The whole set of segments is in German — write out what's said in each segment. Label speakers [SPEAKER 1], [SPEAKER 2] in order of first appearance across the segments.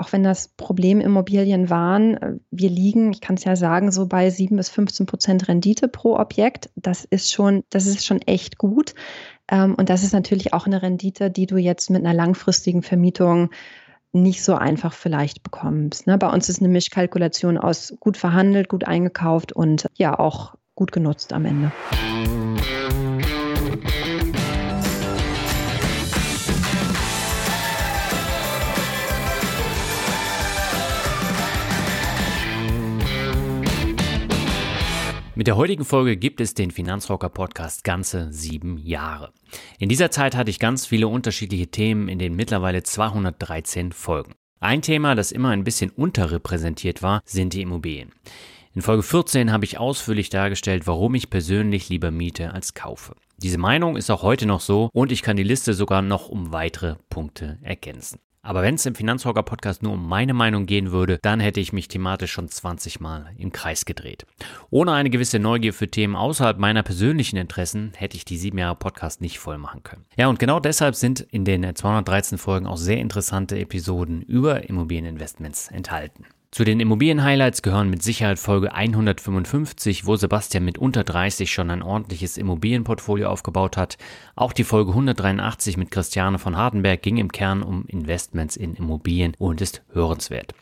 [SPEAKER 1] auch wenn das Problemimmobilien waren, äh, wir liegen, ich kann es ja sagen, so bei 7 bis 15 Prozent Rendite pro Objekt. Das ist schon, das ist schon echt gut. Ähm, und das ist natürlich auch eine Rendite, die du jetzt mit einer langfristigen Vermietung nicht so einfach vielleicht bekommst. Ne? Bei uns ist eine Mischkalkulation aus gut verhandelt, gut eingekauft und ja auch gut genutzt am Ende.
[SPEAKER 2] Mit der heutigen Folge gibt es den Finanzrocker Podcast ganze sieben Jahre. In dieser Zeit hatte ich ganz viele unterschiedliche Themen in den mittlerweile 213 Folgen. Ein Thema, das immer ein bisschen unterrepräsentiert war, sind die Immobilien. In Folge 14 habe ich ausführlich dargestellt, warum ich persönlich lieber miete als kaufe. Diese Meinung ist auch heute noch so und ich kann die Liste sogar noch um weitere Punkte ergänzen. Aber wenn es im Finanzrocker Podcast nur um meine Meinung gehen würde, dann hätte ich mich thematisch schon 20 Mal im Kreis gedreht. Ohne eine gewisse Neugier für Themen außerhalb meiner persönlichen Interessen hätte ich die sieben Jahre Podcast nicht voll machen können. Ja, und genau deshalb sind in den 213 Folgen auch sehr interessante Episoden über Immobilieninvestments enthalten. Zu den Immobilien-Highlights gehören mit Sicherheit Folge 155, wo Sebastian mit unter 30 schon ein ordentliches Immobilienportfolio aufgebaut hat. Auch die Folge 183 mit Christiane von Hardenberg ging im Kern um Investments in Immobilien und ist hörenswert.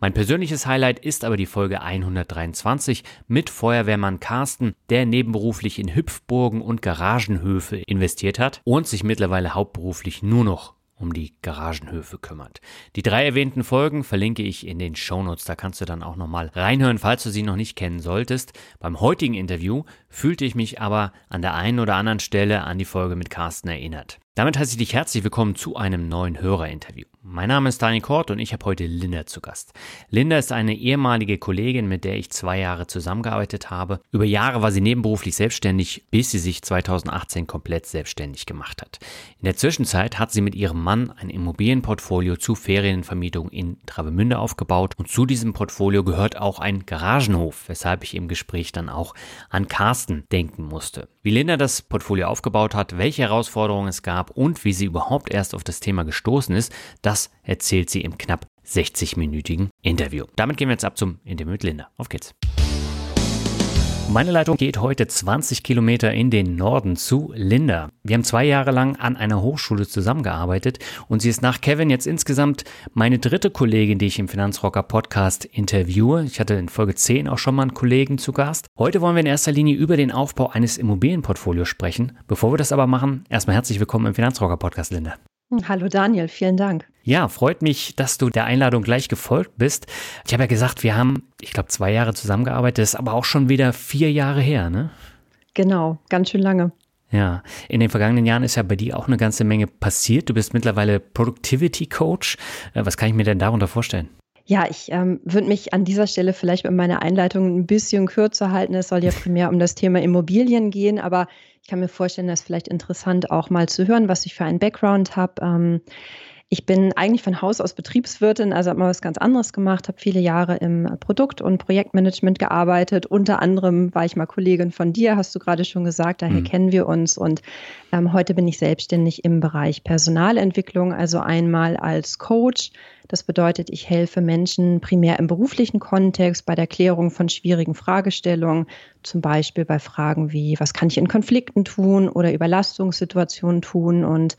[SPEAKER 2] Mein persönliches Highlight ist aber die Folge 123 mit Feuerwehrmann Carsten, der nebenberuflich in Hüpfburgen und Garagenhöfe investiert hat und sich mittlerweile hauptberuflich nur noch um die Garagenhöfe kümmert. Die drei erwähnten Folgen verlinke ich in den Shownotes, da kannst du dann auch nochmal reinhören, falls du sie noch nicht kennen solltest. Beim heutigen Interview fühlte ich mich aber an der einen oder anderen Stelle an die Folge mit Carsten erinnert. Damit heiße ich dich herzlich willkommen zu einem neuen Hörerinterview. Mein Name ist Dani Kort und ich habe heute Linda zu Gast. Linda ist eine ehemalige Kollegin, mit der ich zwei Jahre zusammengearbeitet habe. Über Jahre war sie nebenberuflich selbstständig, bis sie sich 2018 komplett selbstständig gemacht hat. In der Zwischenzeit hat sie mit ihrem Mann ein Immobilienportfolio zu Ferienvermietung in Travemünde aufgebaut und zu diesem Portfolio gehört auch ein Garagenhof, weshalb ich im Gespräch dann auch an Carsten denken musste. Wie Linda das Portfolio aufgebaut hat, welche Herausforderungen es gab, gab und wie sie überhaupt erst auf das Thema gestoßen ist, das erzählt sie im knapp 60-minütigen Interview. Damit gehen wir jetzt ab zum Interview mit Linda. Auf geht's. Meine Leitung geht heute 20 Kilometer in den Norden zu Linda. Wir haben zwei Jahre lang an einer Hochschule zusammengearbeitet und sie ist nach Kevin jetzt insgesamt meine dritte Kollegin, die ich im Finanzrocker Podcast interviewe. Ich hatte in Folge 10 auch schon mal einen Kollegen zu Gast. Heute wollen wir in erster Linie über den Aufbau eines Immobilienportfolios sprechen. Bevor wir das aber machen, erstmal herzlich willkommen im Finanzrocker Podcast, Linda.
[SPEAKER 1] Hallo Daniel, vielen Dank.
[SPEAKER 2] Ja, freut mich, dass du der Einladung gleich gefolgt bist. Ich habe ja gesagt, wir haben, ich glaube, zwei Jahre zusammengearbeitet, das ist aber auch schon wieder vier Jahre her, ne?
[SPEAKER 1] Genau, ganz schön lange.
[SPEAKER 2] Ja, in den vergangenen Jahren ist ja bei dir auch eine ganze Menge passiert. Du bist mittlerweile Productivity Coach. Äh, was kann ich mir denn darunter vorstellen?
[SPEAKER 1] Ja, ich ähm, würde mich an dieser Stelle vielleicht mit meiner Einleitung ein bisschen kürzer halten. Es soll ja primär um das Thema Immobilien gehen, aber ich kann mir vorstellen, das ist vielleicht interessant auch mal zu hören, was ich für einen Background habe. Ähm, ich bin eigentlich von Haus aus Betriebswirtin, also habe mal was ganz anderes gemacht, habe viele Jahre im Produkt- und Projektmanagement gearbeitet. Unter anderem war ich mal Kollegin von dir, hast du gerade schon gesagt, daher mhm. kennen wir uns. Und ähm, heute bin ich selbstständig im Bereich Personalentwicklung, also einmal als Coach, das bedeutet, ich helfe Menschen primär im beruflichen Kontext bei der Klärung von schwierigen Fragestellungen, zum Beispiel bei Fragen wie, was kann ich in Konflikten tun oder Überlastungssituationen tun. Und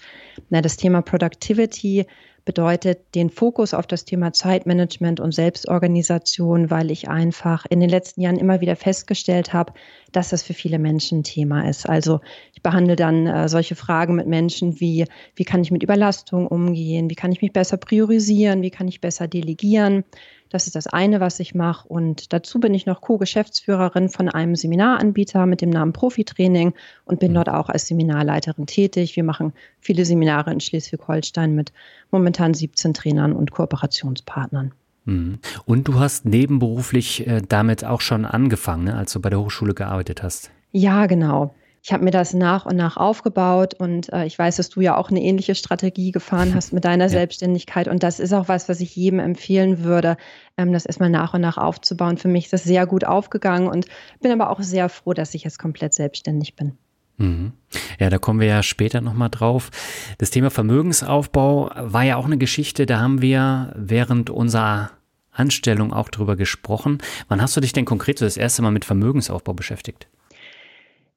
[SPEAKER 1] na, das Thema Productivity bedeutet den Fokus auf das Thema Zeitmanagement und Selbstorganisation, weil ich einfach in den letzten Jahren immer wieder festgestellt habe, dass das für viele Menschen ein Thema ist. Also ich behandle dann äh, solche Fragen mit Menschen wie, wie kann ich mit Überlastung umgehen, wie kann ich mich besser priorisieren, wie kann ich besser delegieren. Das ist das eine, was ich mache. Und dazu bin ich noch Co-Geschäftsführerin von einem Seminaranbieter mit dem Namen Profitraining und bin mhm. dort auch als Seminarleiterin tätig. Wir machen viele Seminare in Schleswig-Holstein mit momentan 17 Trainern und Kooperationspartnern.
[SPEAKER 2] Mhm. Und du hast nebenberuflich äh, damit auch schon angefangen, ne, als du bei der Hochschule gearbeitet hast.
[SPEAKER 1] Ja, genau ich habe mir das nach und nach aufgebaut und äh, ich weiß, dass du ja auch eine ähnliche Strategie gefahren hast mit deiner ja. Selbstständigkeit und das ist auch was, was ich jedem empfehlen würde, ähm, das erstmal nach und nach aufzubauen. Für mich ist das sehr gut aufgegangen und bin aber auch sehr froh, dass ich jetzt komplett selbstständig bin.
[SPEAKER 2] Mhm. Ja, da kommen wir ja später nochmal drauf. Das Thema Vermögensaufbau war ja auch eine Geschichte, da haben wir während unserer Anstellung auch drüber gesprochen. Wann hast du dich denn konkret so das erste Mal mit Vermögensaufbau beschäftigt?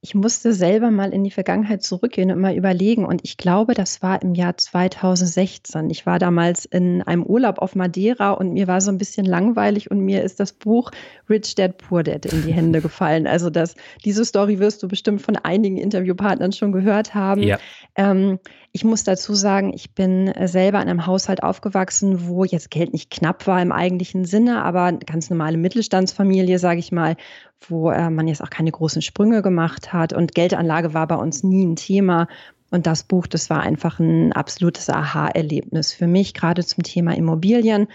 [SPEAKER 1] Ich musste selber mal in die Vergangenheit zurückgehen und mal überlegen. Und ich glaube, das war im Jahr 2016. Ich war damals in einem Urlaub auf Madeira und mir war so ein bisschen langweilig und mir ist das Buch Rich Dad Poor Dad in die Hände gefallen. Also das, diese Story wirst du bestimmt von einigen Interviewpartnern schon gehört haben. Ja. Ähm, ich muss dazu sagen, ich bin selber in einem Haushalt aufgewachsen, wo jetzt Geld nicht knapp war im eigentlichen Sinne, aber eine ganz normale Mittelstandsfamilie, sage ich mal, wo äh, man jetzt auch keine großen Sprünge gemacht hat. Und Geldanlage war bei uns nie ein Thema. Und das Buch, das war einfach ein absolutes Aha-Erlebnis für mich, gerade zum Thema Immobilien.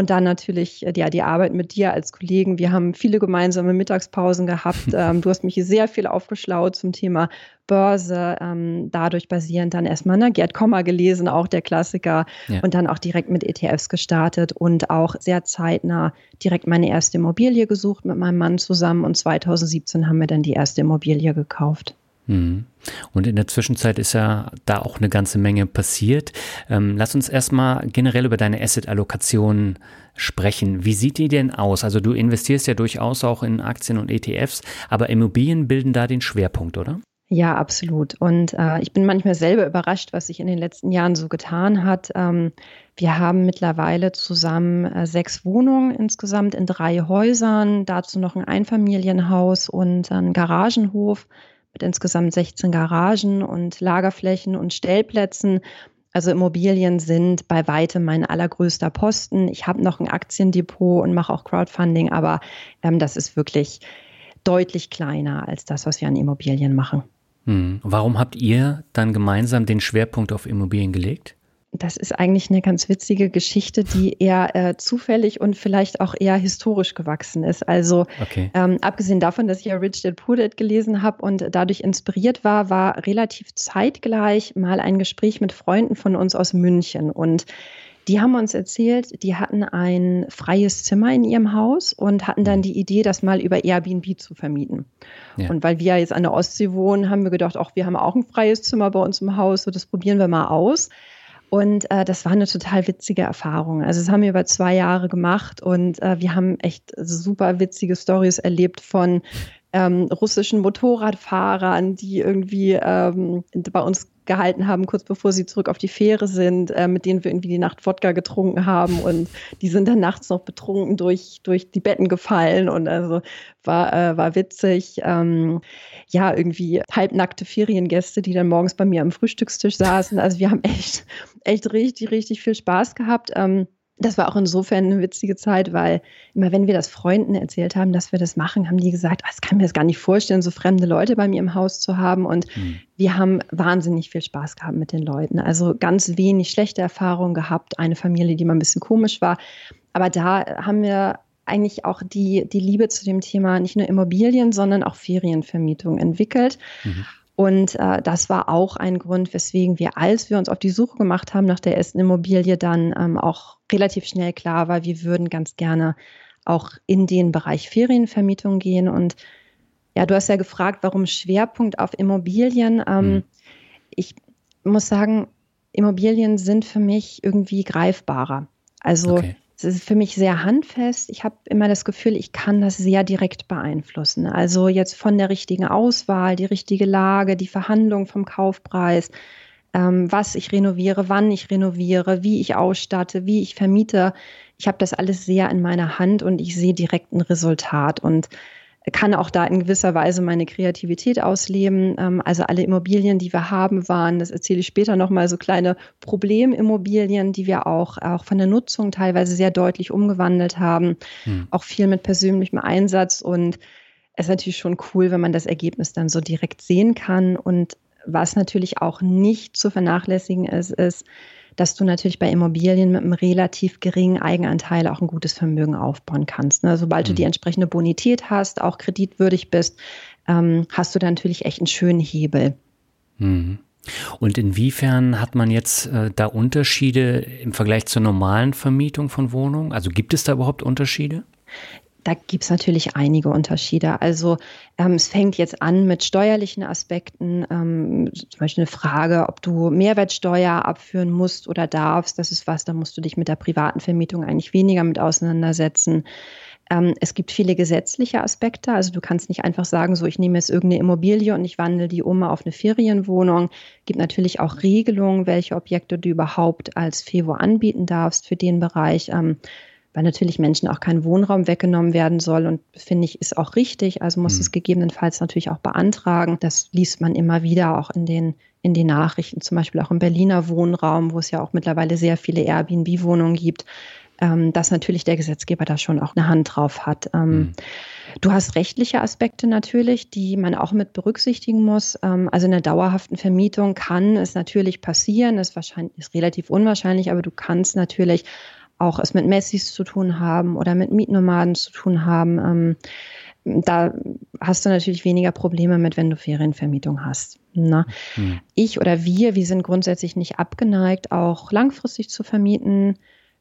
[SPEAKER 1] Und dann natürlich äh, ja, die Arbeit mit dir als Kollegen. Wir haben viele gemeinsame Mittagspausen gehabt. Ähm, du hast mich sehr viel aufgeschlaut zum Thema Börse. Ähm, dadurch basierend dann erstmal ne, Gerd Kommer gelesen, auch der Klassiker. Ja. Und dann auch direkt mit ETFs gestartet und auch sehr zeitnah direkt meine erste Immobilie gesucht mit meinem Mann zusammen. Und 2017 haben wir dann die erste Immobilie gekauft.
[SPEAKER 2] Mhm. Und in der Zwischenzeit ist ja da auch eine ganze Menge passiert. Ähm, lass uns erstmal generell über deine Asset-Allokation sprechen. Wie sieht die denn aus? Also du investierst ja durchaus auch in Aktien und ETFs, aber Immobilien bilden da den Schwerpunkt, oder?
[SPEAKER 1] Ja, absolut. Und äh, ich bin manchmal selber überrascht, was sich in den letzten Jahren so getan hat. Ähm, wir haben mittlerweile zusammen äh, sechs Wohnungen insgesamt in drei Häusern, dazu noch ein Einfamilienhaus und ein Garagenhof mit insgesamt 16 Garagen und Lagerflächen und Stellplätzen. Also Immobilien sind bei weitem mein allergrößter Posten. Ich habe noch ein Aktiendepot und mache auch Crowdfunding, aber ähm, das ist wirklich deutlich kleiner als das, was wir an Immobilien machen.
[SPEAKER 2] Hm. Warum habt ihr dann gemeinsam den Schwerpunkt auf Immobilien gelegt?
[SPEAKER 1] Das ist eigentlich eine ganz witzige Geschichte, die eher äh, zufällig und vielleicht auch eher historisch gewachsen ist. Also okay. ähm, abgesehen davon, dass ich ja Rich Dad Poor Dad gelesen habe und dadurch inspiriert war, war relativ zeitgleich mal ein Gespräch mit Freunden von uns aus München und die haben uns erzählt, die hatten ein freies Zimmer in ihrem Haus und hatten dann mhm. die Idee, das mal über Airbnb zu vermieten. Ja. Und weil wir jetzt an der Ostsee wohnen, haben wir gedacht, auch wir haben auch ein freies Zimmer bei uns im Haus, so das probieren wir mal aus. Und äh, das war eine total witzige Erfahrung. Also das haben wir über zwei Jahre gemacht und äh, wir haben echt super witzige Stories erlebt von ähm, russischen Motorradfahrern, die irgendwie ähm, bei uns gehalten haben, kurz bevor sie zurück auf die Fähre sind, äh, mit denen wir irgendwie die Nacht Wodka getrunken haben und die sind dann nachts noch betrunken durch, durch die Betten gefallen und also war, äh, war witzig. Ähm, ja, irgendwie halbnackte Feriengäste, die dann morgens bei mir am Frühstückstisch saßen. Also wir haben echt, echt richtig, richtig viel Spaß gehabt. Ähm, das war auch insofern eine witzige Zeit, weil immer wenn wir das Freunden erzählt haben, dass wir das machen, haben die gesagt, das kann mir das gar nicht vorstellen, so fremde Leute bei mir im Haus zu haben. Und mhm. wir haben wahnsinnig viel Spaß gehabt mit den Leuten. Also ganz wenig schlechte Erfahrungen gehabt. Eine Familie, die mal ein bisschen komisch war. Aber da haben wir eigentlich auch die, die Liebe zu dem Thema nicht nur Immobilien, sondern auch Ferienvermietung entwickelt. Mhm. Und äh, das war auch ein Grund, weswegen wir, als wir uns auf die Suche gemacht haben nach der ersten Immobilie, dann ähm, auch relativ schnell klar war, wir würden ganz gerne auch in den Bereich Ferienvermietung gehen. Und ja, du hast ja gefragt, warum Schwerpunkt auf Immobilien. Ähm, mhm. Ich muss sagen, Immobilien sind für mich irgendwie greifbarer. Also okay es ist für mich sehr handfest. Ich habe immer das Gefühl, ich kann das sehr direkt beeinflussen. Also jetzt von der richtigen Auswahl, die richtige Lage, die Verhandlung vom Kaufpreis, ähm, was ich renoviere, wann ich renoviere, wie ich ausstatte, wie ich vermiete. Ich habe das alles sehr in meiner Hand und ich sehe direkt ein Resultat. Und kann auch da in gewisser Weise meine Kreativität ausleben. Ähm, also alle Immobilien, die wir haben, waren, das erzähle ich später nochmal, so kleine Problemimmobilien, die wir auch, auch von der Nutzung teilweise sehr deutlich umgewandelt haben. Hm. Auch viel mit persönlichem Einsatz und es ist natürlich schon cool, wenn man das Ergebnis dann so direkt sehen kann. Und was natürlich auch nicht zu vernachlässigen ist, ist, dass du natürlich bei Immobilien mit einem relativ geringen Eigenanteil auch ein gutes Vermögen aufbauen kannst. Ne? Sobald mhm. du die entsprechende Bonität hast, auch kreditwürdig bist, ähm, hast du da natürlich echt einen schönen Hebel.
[SPEAKER 2] Mhm. Und inwiefern hat man jetzt äh, da Unterschiede im Vergleich zur normalen Vermietung von Wohnungen? Also gibt es da überhaupt Unterschiede?
[SPEAKER 1] Da gibt es natürlich einige Unterschiede. Also ähm, es fängt jetzt an mit steuerlichen Aspekten, ähm, zum Beispiel eine Frage, ob du Mehrwertsteuer abführen musst oder darfst. Das ist was, da musst du dich mit der privaten Vermietung eigentlich weniger mit auseinandersetzen. Ähm, es gibt viele gesetzliche Aspekte. Also du kannst nicht einfach sagen, so ich nehme jetzt irgendeine Immobilie und ich wandle die um auf eine Ferienwohnung. Gibt natürlich auch Regelungen, welche Objekte du überhaupt als FEVO anbieten darfst für den Bereich. Ähm, weil natürlich Menschen auch kein Wohnraum weggenommen werden soll. Und finde ich, ist auch richtig. Also muss mhm. es gegebenenfalls natürlich auch beantragen. Das liest man immer wieder auch in den, in den Nachrichten, zum Beispiel auch im Berliner Wohnraum, wo es ja auch mittlerweile sehr viele Airbnb-Wohnungen gibt, ähm, dass natürlich der Gesetzgeber da schon auch eine Hand drauf hat. Ähm, mhm. Du hast rechtliche Aspekte natürlich, die man auch mit berücksichtigen muss. Ähm, also in der dauerhaften Vermietung kann es natürlich passieren, ist wahrscheinlich ist relativ unwahrscheinlich, aber du kannst natürlich auch es mit Messis zu tun haben oder mit Mietnomaden zu tun haben. Ähm, da hast du natürlich weniger Probleme mit, wenn du Ferienvermietung hast. Ne? Mhm. Ich oder wir, wir sind grundsätzlich nicht abgeneigt, auch langfristig zu vermieten.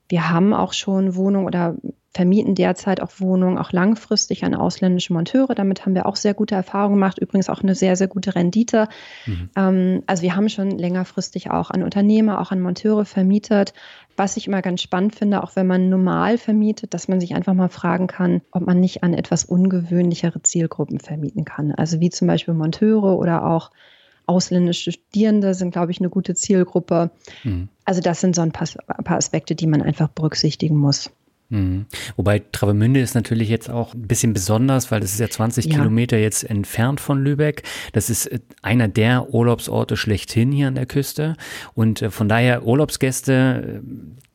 [SPEAKER 1] Wir haben auch schon Wohnungen oder vermieten derzeit auch Wohnungen, auch langfristig an ausländische Monteure. Damit haben wir auch sehr gute Erfahrungen gemacht. Übrigens auch eine sehr, sehr gute Rendite. Mhm. Ähm, also wir haben schon längerfristig auch an Unternehmer, auch an Monteure vermietet. Was ich immer ganz spannend finde, auch wenn man normal vermietet, dass man sich einfach mal fragen kann, ob man nicht an etwas ungewöhnlichere Zielgruppen vermieten kann. Also wie zum Beispiel Monteure oder auch ausländische Studierende sind, glaube ich, eine gute Zielgruppe. Mhm. Also das sind so ein paar, paar Aspekte, die man einfach berücksichtigen muss.
[SPEAKER 2] Mhm. Wobei Travemünde ist natürlich jetzt auch ein bisschen besonders, weil das ist ja 20 ja. Kilometer jetzt entfernt von Lübeck. Das ist äh, einer der Urlaubsorte schlechthin hier an der Küste. Und äh, von daher Urlaubsgäste,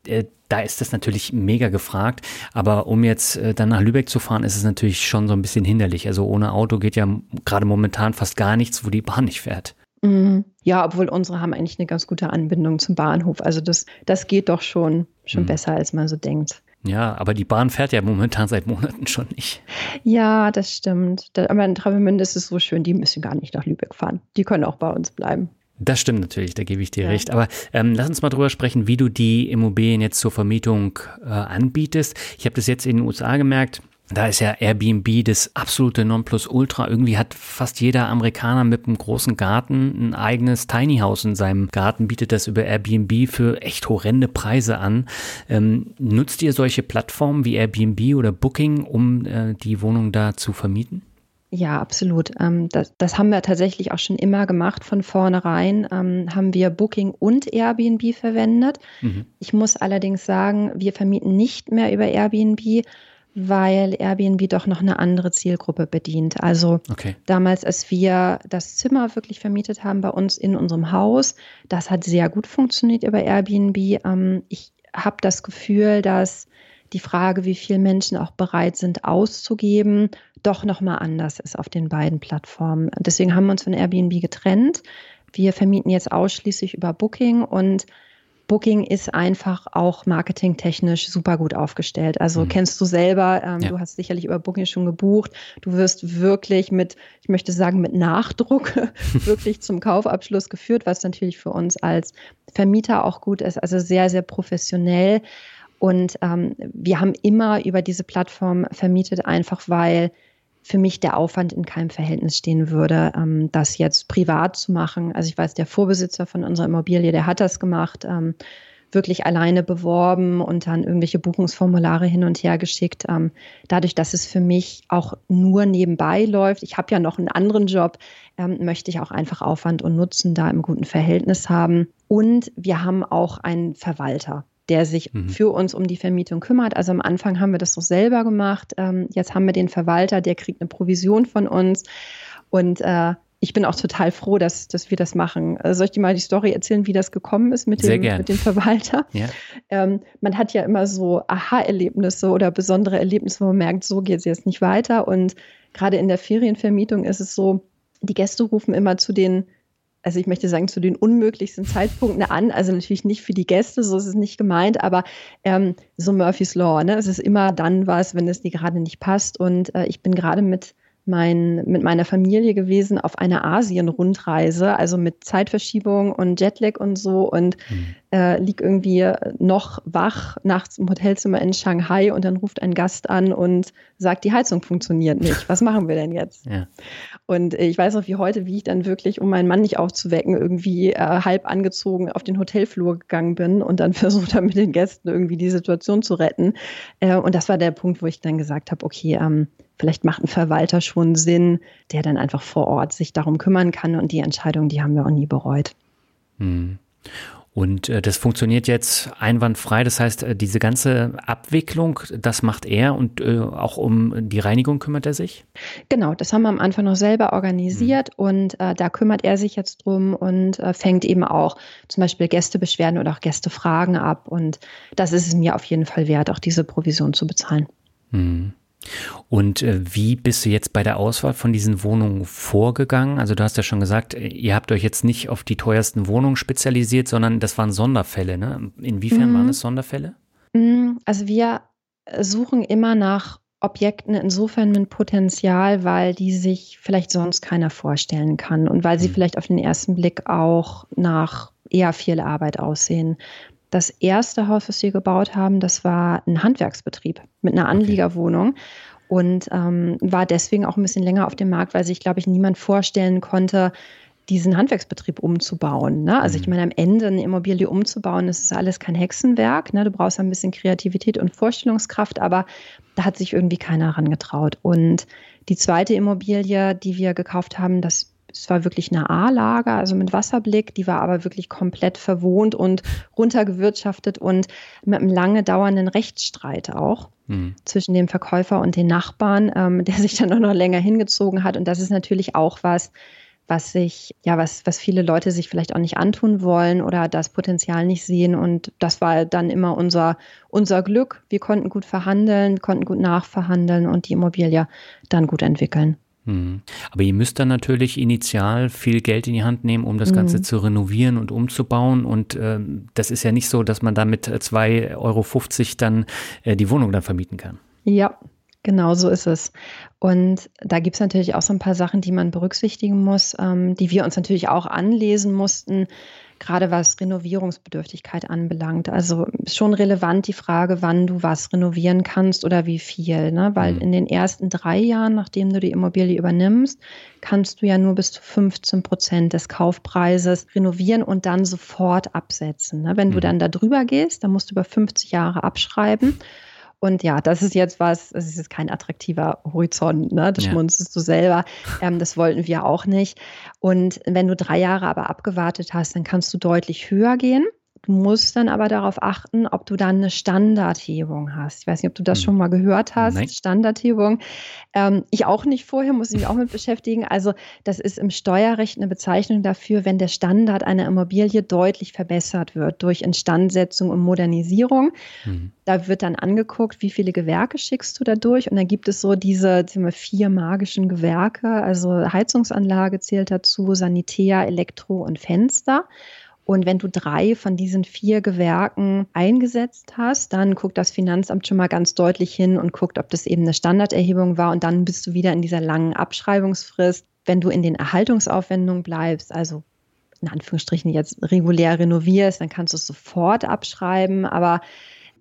[SPEAKER 2] äh, da ist das natürlich mega gefragt. Aber um jetzt dann nach Lübeck zu fahren, ist es natürlich schon so ein bisschen hinderlich. Also ohne Auto geht ja gerade momentan fast gar nichts, wo die Bahn nicht fährt.
[SPEAKER 1] Mhm. Ja, obwohl unsere haben eigentlich eine ganz gute Anbindung zum Bahnhof. Also das, das geht doch schon, schon mhm. besser, als man so denkt.
[SPEAKER 2] Ja, aber die Bahn fährt ja momentan seit Monaten schon nicht.
[SPEAKER 1] Ja, das stimmt. Aber in Travemünde ist es so schön, die müssen gar nicht nach Lübeck fahren. Die können auch bei uns bleiben.
[SPEAKER 2] Das stimmt natürlich, da gebe ich dir ja. recht. Aber ähm, lass uns mal drüber sprechen, wie du die Immobilien jetzt zur Vermietung äh, anbietest. Ich habe das jetzt in den USA gemerkt. Da ist ja Airbnb das absolute Nonplusultra. Irgendwie hat fast jeder Amerikaner mit einem großen Garten ein eigenes Tiny House in seinem Garten, bietet das über Airbnb für echt horrende Preise an. Ähm, nutzt ihr solche Plattformen wie Airbnb oder Booking, um äh, die Wohnung da zu vermieten?
[SPEAKER 1] Ja, absolut. Ähm, das, das, haben wir tatsächlich auch schon immer gemacht. Von vornherein ähm, haben wir Booking und Airbnb verwendet. Mhm. Ich muss allerdings sagen, wir vermieten nicht mehr über Airbnb, weil Airbnb doch noch eine andere Zielgruppe bedient. Also okay. damals, als wir das Zimmer wirklich vermietet haben bei uns in unserem Haus, das hat sehr gut funktioniert über Airbnb. Ähm, ich habe das Gefühl, dass die Frage, wie viele Menschen auch bereit sind auszugeben, doch noch mal anders ist auf den beiden Plattformen. Deswegen haben wir uns von Airbnb getrennt. Wir vermieten jetzt ausschließlich über Booking und Booking ist einfach auch marketingtechnisch super gut aufgestellt. Also mhm. kennst du selber, ähm, ja. du hast sicherlich über Booking schon gebucht. Du wirst wirklich mit, ich möchte sagen, mit Nachdruck wirklich zum Kaufabschluss geführt, was natürlich für uns als Vermieter auch gut ist. Also sehr, sehr professionell. Und ähm, wir haben immer über diese Plattform vermietet, einfach weil für mich der Aufwand in keinem Verhältnis stehen würde, ähm, das jetzt privat zu machen. Also ich weiß, der Vorbesitzer von unserer Immobilie, der hat das gemacht, ähm, wirklich alleine beworben und dann irgendwelche Buchungsformulare hin und her geschickt. Ähm, dadurch, dass es für mich auch nur nebenbei läuft, ich habe ja noch einen anderen Job, ähm, möchte ich auch einfach Aufwand und Nutzen da im guten Verhältnis haben. Und wir haben auch einen Verwalter der sich mhm. für uns um die Vermietung kümmert. Also am Anfang haben wir das noch selber gemacht. Ähm, jetzt haben wir den Verwalter, der kriegt eine Provision von uns. Und äh, ich bin auch total froh, dass, dass wir das machen. Also soll ich dir mal die Story erzählen, wie das gekommen ist mit, dem, mit dem Verwalter? Ja. Ähm, man hat ja immer so Aha-Erlebnisse oder besondere Erlebnisse, wo man merkt, so geht es jetzt nicht weiter. Und gerade in der Ferienvermietung ist es so, die Gäste rufen immer zu den also ich möchte sagen, zu den unmöglichsten Zeitpunkten an. Also natürlich nicht für die Gäste, so ist es nicht gemeint, aber ähm, so Murphy's Law. Ne? Es ist immer dann was, wenn es dir gerade nicht passt. Und äh, ich bin gerade mit, mein, mit meiner Familie gewesen auf einer Asien-Rundreise, also mit Zeitverschiebung und Jetlag und so. Und mhm. Äh, liege irgendwie noch wach nachts im Hotelzimmer in Shanghai und dann ruft ein Gast an und sagt, die Heizung funktioniert nicht. Was machen wir denn jetzt? Ja. Und ich weiß noch wie heute, wie ich dann wirklich, um meinen Mann nicht aufzuwecken, irgendwie äh, halb angezogen auf den Hotelflur gegangen bin und dann versucht habe, mit den Gästen irgendwie die Situation zu retten. Äh, und das war der Punkt, wo ich dann gesagt habe, okay, ähm, vielleicht macht ein Verwalter schon Sinn, der dann einfach vor Ort sich darum kümmern kann und die Entscheidung, die haben wir auch nie bereut.
[SPEAKER 2] Hm. Und äh, das funktioniert jetzt einwandfrei. Das heißt, äh, diese ganze Abwicklung, das macht er und äh, auch um die Reinigung kümmert er sich?
[SPEAKER 1] Genau, das haben wir am Anfang noch selber organisiert mhm. und äh, da kümmert er sich jetzt drum und äh, fängt eben auch zum Beispiel Gästebeschwerden oder auch Gästefragen ab. Und das ist es mir auf jeden Fall wert, auch diese Provision zu bezahlen.
[SPEAKER 2] Mhm. Und äh, wie bist du jetzt bei der Auswahl von diesen Wohnungen vorgegangen? Also du hast ja schon gesagt, ihr habt euch jetzt nicht auf die teuersten Wohnungen spezialisiert, sondern das waren Sonderfälle. Ne? Inwiefern mhm. waren es Sonderfälle?
[SPEAKER 1] Mhm, also wir suchen immer nach Objekten insofern mit Potenzial, weil die sich vielleicht sonst keiner vorstellen kann und weil sie mhm. vielleicht auf den ersten Blick auch nach eher viel Arbeit aussehen. Das erste Haus, was wir gebaut haben, das war ein Handwerksbetrieb mit einer Anliegerwohnung. Okay. Und ähm, war deswegen auch ein bisschen länger auf dem Markt, weil sich, glaube ich, niemand vorstellen konnte, diesen Handwerksbetrieb umzubauen. Ne? Also ich mhm. meine, am Ende eine Immobilie umzubauen, das ist alles kein Hexenwerk. Ne? Du brauchst ein bisschen Kreativität und Vorstellungskraft, aber da hat sich irgendwie keiner herangetraut. Und die zweite Immobilie, die wir gekauft haben, das es war wirklich eine A-Lage, also mit Wasserblick. Die war aber wirklich komplett verwohnt und runtergewirtschaftet und mit einem lange dauernden Rechtsstreit auch mhm. zwischen dem Verkäufer und den Nachbarn, ähm, der sich dann auch noch länger hingezogen hat. Und das ist natürlich auch was, was sich, ja, was, was viele Leute sich vielleicht auch nicht antun wollen oder das Potenzial nicht sehen. Und das war dann immer unser, unser Glück. Wir konnten gut verhandeln, konnten gut nachverhandeln und die Immobilie dann gut entwickeln.
[SPEAKER 2] Mhm. Aber ihr müsst dann natürlich initial viel Geld in die Hand nehmen, um das mhm. Ganze zu renovieren und umzubauen. Und äh, das ist ja nicht so, dass man da mit 2,50 Euro dann äh, die Wohnung dann vermieten kann.
[SPEAKER 1] Ja, Genau so ist es. Und da gibt es natürlich auch so ein paar Sachen, die man berücksichtigen muss, ähm, die wir uns natürlich auch anlesen mussten gerade was Renovierungsbedürftigkeit anbelangt. Also schon relevant die Frage, wann du was renovieren kannst oder wie viel. Ne? Weil mhm. in den ersten drei Jahren, nachdem du die Immobilie übernimmst, kannst du ja nur bis zu 15 Prozent des Kaufpreises renovieren und dann sofort absetzen. Ne? Wenn mhm. du dann da drüber gehst, dann musst du über 50 Jahre abschreiben. Und ja, das ist jetzt was, es ist jetzt kein attraktiver Horizont, ne? das ja. schmunzelst du selber. Ähm, das wollten wir auch nicht. Und wenn du drei Jahre aber abgewartet hast, dann kannst du deutlich höher gehen. Du musst dann aber darauf achten, ob du dann eine Standardhebung hast. Ich weiß nicht, ob du das hm. schon mal gehört hast. Nein. Standardhebung. Ähm, ich auch nicht vorher, muss ich mich auch mit beschäftigen. Also, das ist im Steuerrecht eine Bezeichnung dafür, wenn der Standard einer Immobilie deutlich verbessert wird durch Instandsetzung und Modernisierung. Mhm. Da wird dann angeguckt, wie viele Gewerke schickst du da durch. Und dann gibt es so diese wir, vier magischen Gewerke. Also Heizungsanlage zählt dazu, Sanitär, Elektro und Fenster. Und wenn du drei von diesen vier Gewerken eingesetzt hast, dann guckt das Finanzamt schon mal ganz deutlich hin und guckt, ob das eben eine Standarderhebung war. Und dann bist du wieder in dieser langen Abschreibungsfrist. Wenn du in den Erhaltungsaufwendungen bleibst, also in Anführungsstrichen jetzt regulär renovierst, dann kannst du es sofort abschreiben. Aber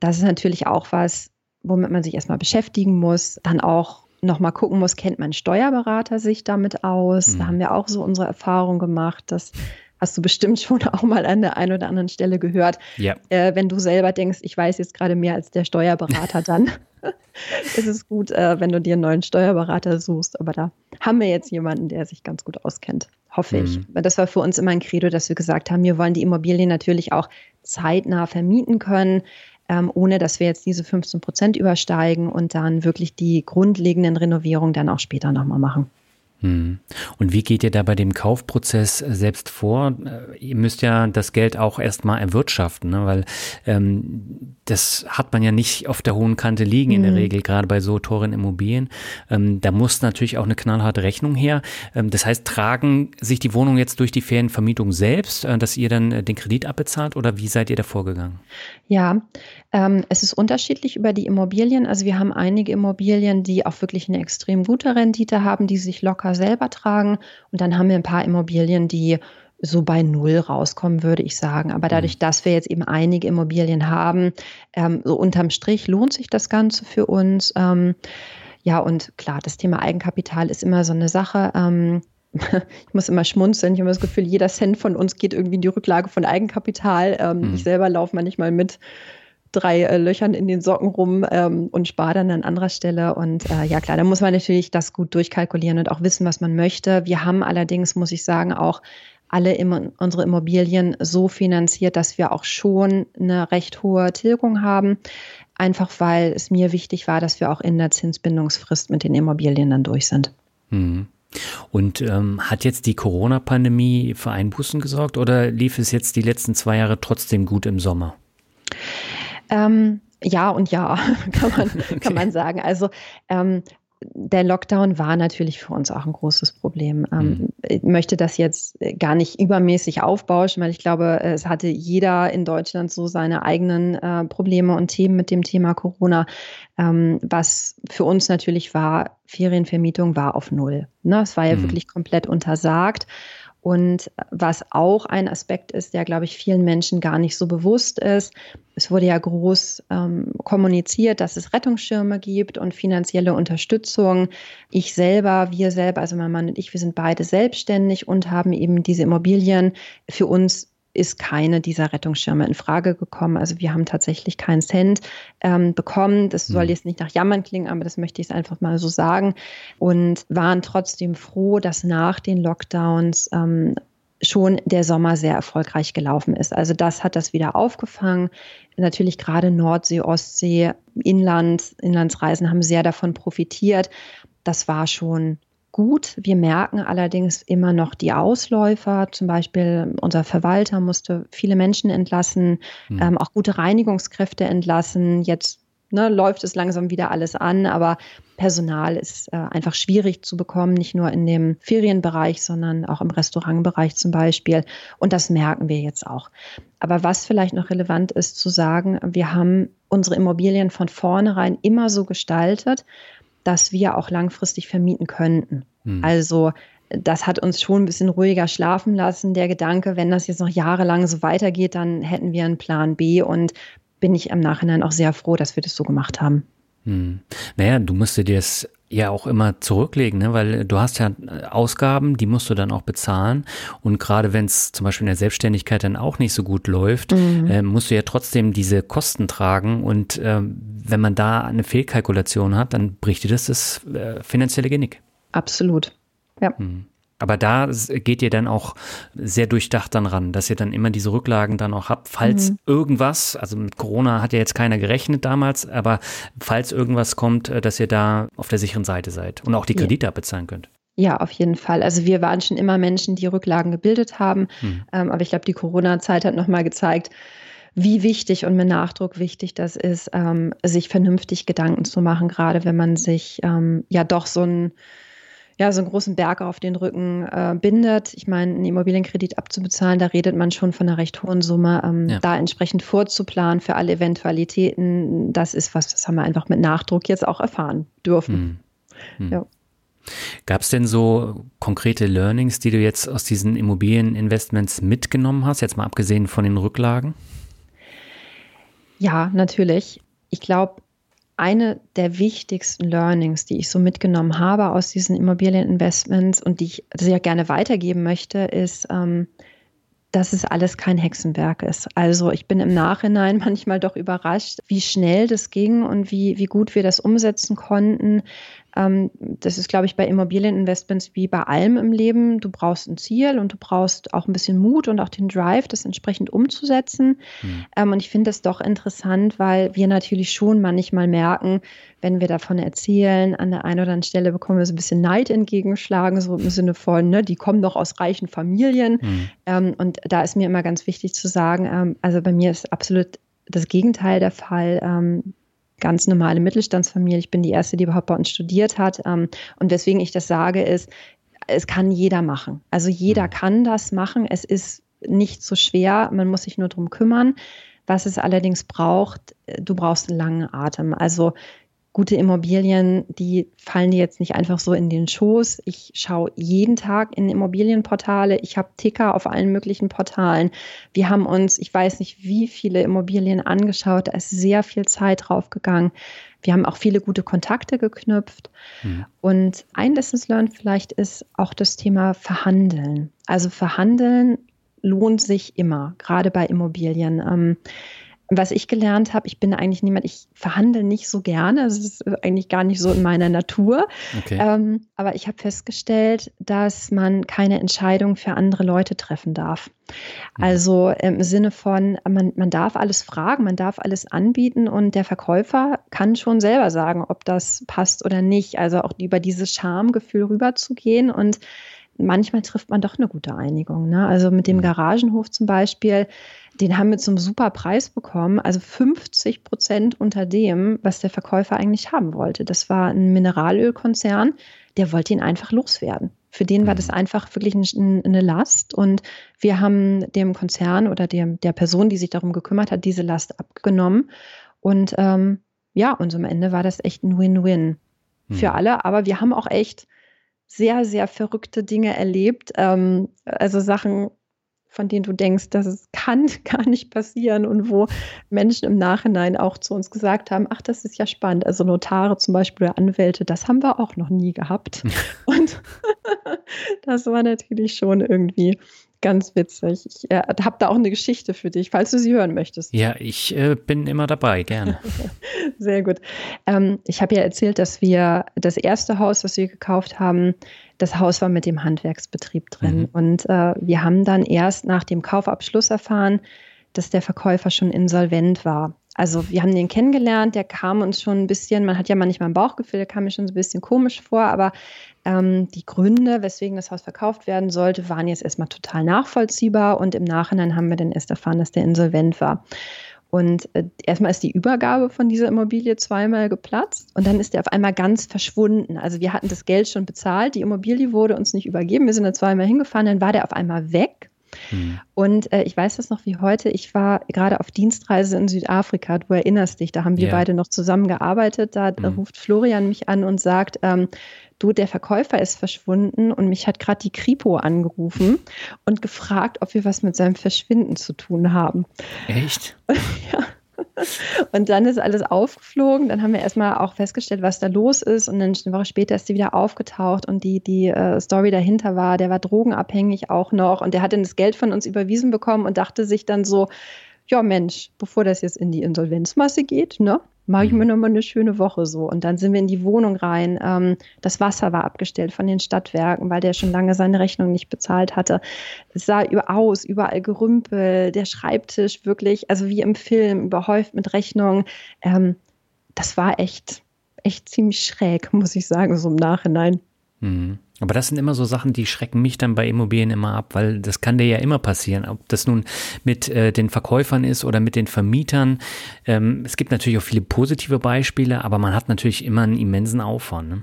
[SPEAKER 1] das ist natürlich auch was, womit man sich erstmal beschäftigen muss. Dann auch nochmal gucken muss, kennt mein Steuerberater sich damit aus? Mhm. Da haben wir auch so unsere Erfahrung gemacht, dass hast du bestimmt schon auch mal an der einen oder anderen Stelle gehört. Ja. Äh, wenn du selber denkst, ich weiß jetzt gerade mehr als der Steuerberater, dann ist es gut, äh, wenn du dir einen neuen Steuerberater suchst. Aber da haben wir jetzt jemanden, der sich ganz gut auskennt, hoffe mhm. ich. Das war für uns immer ein Credo, dass wir gesagt haben, wir wollen die Immobilien natürlich auch zeitnah vermieten können. Ähm, ohne dass wir jetzt diese 15 Prozent übersteigen und dann wirklich die grundlegenden Renovierungen dann auch später nochmal machen.
[SPEAKER 2] Hm. Und wie geht ihr da bei dem Kaufprozess äh, selbst vor? Äh, ihr müsst ja das Geld auch erstmal erwirtschaften, ne? weil ähm, das hat man ja nicht auf der hohen Kante liegen in der mhm. Regel, gerade bei so teuren Immobilien. Ähm, da muss natürlich auch eine knallharte Rechnung her. Ähm, das heißt, tragen sich die Wohnungen jetzt durch die Ferienvermietung selbst, äh, dass ihr dann äh, den Kredit abbezahlt oder wie seid ihr da vorgegangen?
[SPEAKER 1] Ja, ähm, es ist unterschiedlich über die Immobilien. Also wir haben einige Immobilien, die auch wirklich eine extrem gute Rendite haben, die sich locker selber tragen. Und dann haben wir ein paar Immobilien, die so bei Null rauskommen, würde ich sagen. Aber dadurch, mhm. dass wir jetzt eben einige Immobilien haben, ähm, so unterm Strich lohnt sich das Ganze für uns. Ähm, ja, und klar, das Thema Eigenkapital ist immer so eine Sache. Ähm, ich muss immer schmunzeln. Ich habe das Gefühl, jeder Cent von uns geht irgendwie in die Rücklage von Eigenkapital. Mhm. Ich selber laufe manchmal mit drei äh, Löchern in den Socken rum ähm, und spare dann an anderer Stelle. Und äh, ja, klar, da muss man natürlich das gut durchkalkulieren und auch wissen, was man möchte. Wir haben allerdings, muss ich sagen, auch alle im, unsere Immobilien so finanziert, dass wir auch schon eine recht hohe Tilgung haben. Einfach weil es mir wichtig war, dass wir auch in der Zinsbindungsfrist mit den Immobilien dann durch sind.
[SPEAKER 2] Mhm. Und ähm, hat jetzt die Corona-Pandemie für Einbußen gesorgt oder lief es jetzt die letzten zwei Jahre trotzdem gut im Sommer?
[SPEAKER 1] Ähm, ja und ja, kann man, okay. kann man sagen. Also ähm, der Lockdown war natürlich für uns auch ein großes Problem. Ähm, mhm. Ich möchte das jetzt gar nicht übermäßig aufbauschen, weil ich glaube, es hatte jeder in Deutschland so seine eigenen äh, Probleme und Themen mit dem Thema Corona. Ähm, was für uns natürlich war, Ferienvermietung war auf Null. Ne? Es war ja mhm. wirklich komplett untersagt. Und was auch ein Aspekt ist, der, glaube ich, vielen Menschen gar nicht so bewusst ist, es wurde ja groß ähm, kommuniziert, dass es Rettungsschirme gibt und finanzielle Unterstützung. Ich selber, wir selber, also mein Mann und ich, wir sind beide selbstständig und haben eben diese Immobilien für uns ist keine dieser Rettungsschirme in Frage gekommen. Also wir haben tatsächlich keinen Cent ähm, bekommen. Das soll hm. jetzt nicht nach Jammern klingen, aber das möchte ich einfach mal so sagen. Und waren trotzdem froh, dass nach den Lockdowns ähm, schon der Sommer sehr erfolgreich gelaufen ist. Also das hat das wieder aufgefangen. Natürlich gerade Nordsee, Ostsee, Inland, Inlandsreisen haben sehr davon profitiert. Das war schon gut. Wir merken allerdings immer noch die Ausläufer. Zum Beispiel unser Verwalter musste viele Menschen entlassen, mhm. ähm, auch gute Reinigungskräfte entlassen. Jetzt ne, läuft es langsam wieder alles an, aber Personal ist äh, einfach schwierig zu bekommen, nicht nur in dem Ferienbereich, sondern auch im Restaurantbereich zum Beispiel. Und das merken wir jetzt auch. Aber was vielleicht noch relevant ist zu sagen, wir haben unsere Immobilien von vornherein immer so gestaltet, dass wir auch langfristig vermieten könnten. Mhm. Also das hat uns schon ein bisschen ruhiger schlafen lassen. Der Gedanke, wenn das jetzt noch jahrelang so weitergeht, dann hätten wir einen Plan B und bin ich im Nachhinein auch sehr froh, dass wir das so gemacht haben.
[SPEAKER 2] Hm. Naja, du musst dir das ja auch immer zurücklegen, ne? weil du hast ja äh, Ausgaben, die musst du dann auch bezahlen. Und gerade wenn es zum Beispiel in der Selbstständigkeit dann auch nicht so gut läuft, mhm. äh, musst du ja trotzdem diese Kosten tragen. Und äh, wenn man da eine Fehlkalkulation hat, dann bricht dir das das äh, finanzielle Genick.
[SPEAKER 1] Absolut. Ja. Mhm.
[SPEAKER 2] Aber da geht ihr dann auch sehr durchdacht dann ran, dass ihr dann immer diese Rücklagen dann auch habt, falls mhm. irgendwas, also mit Corona hat ja jetzt keiner gerechnet damals, aber falls irgendwas kommt, äh, dass ihr da auf der sicheren Seite seid und auch die Kredite ja. abbezahlen könnt.
[SPEAKER 1] Ja, auf jeden Fall. Also wir waren schon immer Menschen, die Rücklagen gebildet haben. Mhm. Ähm, aber ich glaube, die Corona-Zeit hat nochmal gezeigt, wie wichtig und mit Nachdruck wichtig das ist, ähm, sich vernünftig Gedanken zu machen, gerade wenn man sich ähm, ja doch so ein ja, so einen großen Berg auf den Rücken äh, bindet. Ich meine, einen Immobilienkredit abzubezahlen, da redet man schon von einer recht hohen Summe. Ähm, ja. Da entsprechend vorzuplanen für alle Eventualitäten, das ist was, das haben wir einfach mit Nachdruck jetzt auch erfahren dürfen.
[SPEAKER 2] Hm. Hm. Ja. Gab es denn so konkrete Learnings, die du jetzt aus diesen Immobilieninvestments mitgenommen hast, jetzt mal abgesehen von den Rücklagen?
[SPEAKER 1] Ja, natürlich. Ich glaube, eine der wichtigsten Learnings, die ich so mitgenommen habe aus diesen Immobilieninvestments und die ich sehr gerne weitergeben möchte, ist, ähm, dass es alles kein Hexenwerk ist. Also ich bin im Nachhinein manchmal doch überrascht, wie schnell das ging und wie, wie gut wir das umsetzen konnten. Ähm, das ist, glaube ich, bei Immobilieninvestments wie bei allem im Leben. Du brauchst ein Ziel und du brauchst auch ein bisschen Mut und auch den Drive, das entsprechend umzusetzen. Mhm. Ähm, und ich finde das doch interessant, weil wir natürlich schon manchmal merken, wenn wir davon erzählen, an der einen oder anderen Stelle bekommen wir so ein bisschen Neid entgegenschlagen, so im Sinne von, ne, die kommen doch aus reichen Familien. Mhm. Ähm, und da ist mir immer ganz wichtig zu sagen, also bei mir ist absolut das Gegenteil der Fall. Ganz normale Mittelstandsfamilie. Ich bin die erste, die überhaupt bei uns studiert hat. Ähm, und weswegen ich das sage, ist, es kann jeder machen. Also jeder mhm. kann das machen. Es ist nicht so schwer. Man muss sich nur darum kümmern. Was es allerdings braucht, du brauchst einen langen Atem. Also gute Immobilien, die fallen dir jetzt nicht einfach so in den Schoß. Ich schaue jeden Tag in Immobilienportale. Ich habe Ticker auf allen möglichen Portalen. Wir haben uns, ich weiß nicht, wie viele Immobilien angeschaut. Da ist sehr viel Zeit drauf gegangen. Wir haben auch viele gute Kontakte geknüpft. Mhm. Und ein Lessons learned vielleicht ist auch das Thema Verhandeln. Also Verhandeln lohnt sich immer, gerade bei Immobilien. Was ich gelernt habe, ich bin eigentlich niemand, ich verhandle nicht so gerne. Das ist eigentlich gar nicht so in meiner Natur. Okay. Ähm, aber ich habe festgestellt, dass man keine Entscheidung für andere Leute treffen darf. Mhm. Also im Sinne von, man, man darf alles fragen, man darf alles anbieten und der Verkäufer kann schon selber sagen, ob das passt oder nicht. Also auch über dieses Schamgefühl rüberzugehen und manchmal trifft man doch eine gute Einigung. Ne? Also mit dem mhm. Garagenhof zum Beispiel den haben wir zum super Preis bekommen, also 50 Prozent unter dem, was der Verkäufer eigentlich haben wollte. Das war ein Mineralölkonzern, der wollte ihn einfach loswerden. Für den war das mhm. einfach wirklich eine Last und wir haben dem Konzern oder dem, der Person, die sich darum gekümmert hat, diese Last abgenommen. Und ähm, ja, und am Ende war das echt ein Win-Win für mhm. alle. Aber wir haben auch echt sehr, sehr verrückte Dinge erlebt. Ähm, also Sachen, von denen du denkst, dass es kann gar nicht passieren und wo Menschen im Nachhinein auch zu uns gesagt haben, ach, das ist ja spannend. Also Notare zum Beispiel oder Anwälte, das haben wir auch noch nie gehabt. und das war natürlich schon irgendwie ganz witzig. Ich äh, habe da auch eine Geschichte für dich, falls du sie hören möchtest.
[SPEAKER 2] Ja, ich äh, bin immer dabei, gerne.
[SPEAKER 1] Sehr gut. Ähm, ich habe ja erzählt, dass wir das erste Haus, was wir gekauft haben, das Haus war mit dem Handwerksbetrieb drin. Mhm. Und äh, wir haben dann erst nach dem Kaufabschluss erfahren, dass der Verkäufer schon insolvent war. Also wir haben den kennengelernt, der kam uns schon ein bisschen, man hat ja manchmal ein Bauchgefühl, der kam mir schon so ein bisschen komisch vor, aber ähm, die Gründe, weswegen das Haus verkauft werden sollte, waren jetzt erstmal total nachvollziehbar und im Nachhinein haben wir dann erst erfahren, dass der insolvent war. Und äh, erstmal ist die Übergabe von dieser Immobilie zweimal geplatzt und dann ist der auf einmal ganz verschwunden. Also wir hatten das Geld schon bezahlt, die Immobilie wurde uns nicht übergeben, wir sind da zweimal hingefahren, dann war der auf einmal weg. Mhm. Und äh, ich weiß das noch wie heute. Ich war gerade auf Dienstreise in Südafrika. Du erinnerst dich, da haben wir yeah. beide noch zusammen gearbeitet. Da mhm. ruft Florian mich an und sagt, ähm, du, der Verkäufer ist verschwunden und mich hat gerade die Kripo angerufen und gefragt, ob wir was mit seinem Verschwinden zu tun haben.
[SPEAKER 2] Echt?
[SPEAKER 1] ja. Und dann ist alles aufgeflogen. Dann haben wir erstmal auch festgestellt, was da los ist. Und dann eine Woche später ist sie wieder aufgetaucht und die, die äh, Story dahinter war, der war drogenabhängig auch noch und der hat dann das Geld von uns überwiesen bekommen und dachte sich dann so, ja Mensch, bevor das jetzt in die Insolvenzmasse geht, ne, mache ich mhm. mir nochmal eine schöne Woche so. Und dann sind wir in die Wohnung rein. Ähm, das Wasser war abgestellt von den Stadtwerken, weil der schon lange seine Rechnung nicht bezahlt hatte. Es sah aus, überall Gerümpel, der Schreibtisch wirklich, also wie im Film, überhäuft mit Rechnungen. Ähm, das war echt, echt ziemlich schräg, muss ich sagen, so im Nachhinein.
[SPEAKER 2] Mhm. Aber das sind immer so Sachen, die schrecken mich dann bei Immobilien immer ab, weil das kann dir ja immer passieren, ob das nun mit äh, den Verkäufern ist oder mit den Vermietern. Ähm, es gibt natürlich auch viele positive Beispiele, aber man hat natürlich immer einen immensen Aufwand. Ne?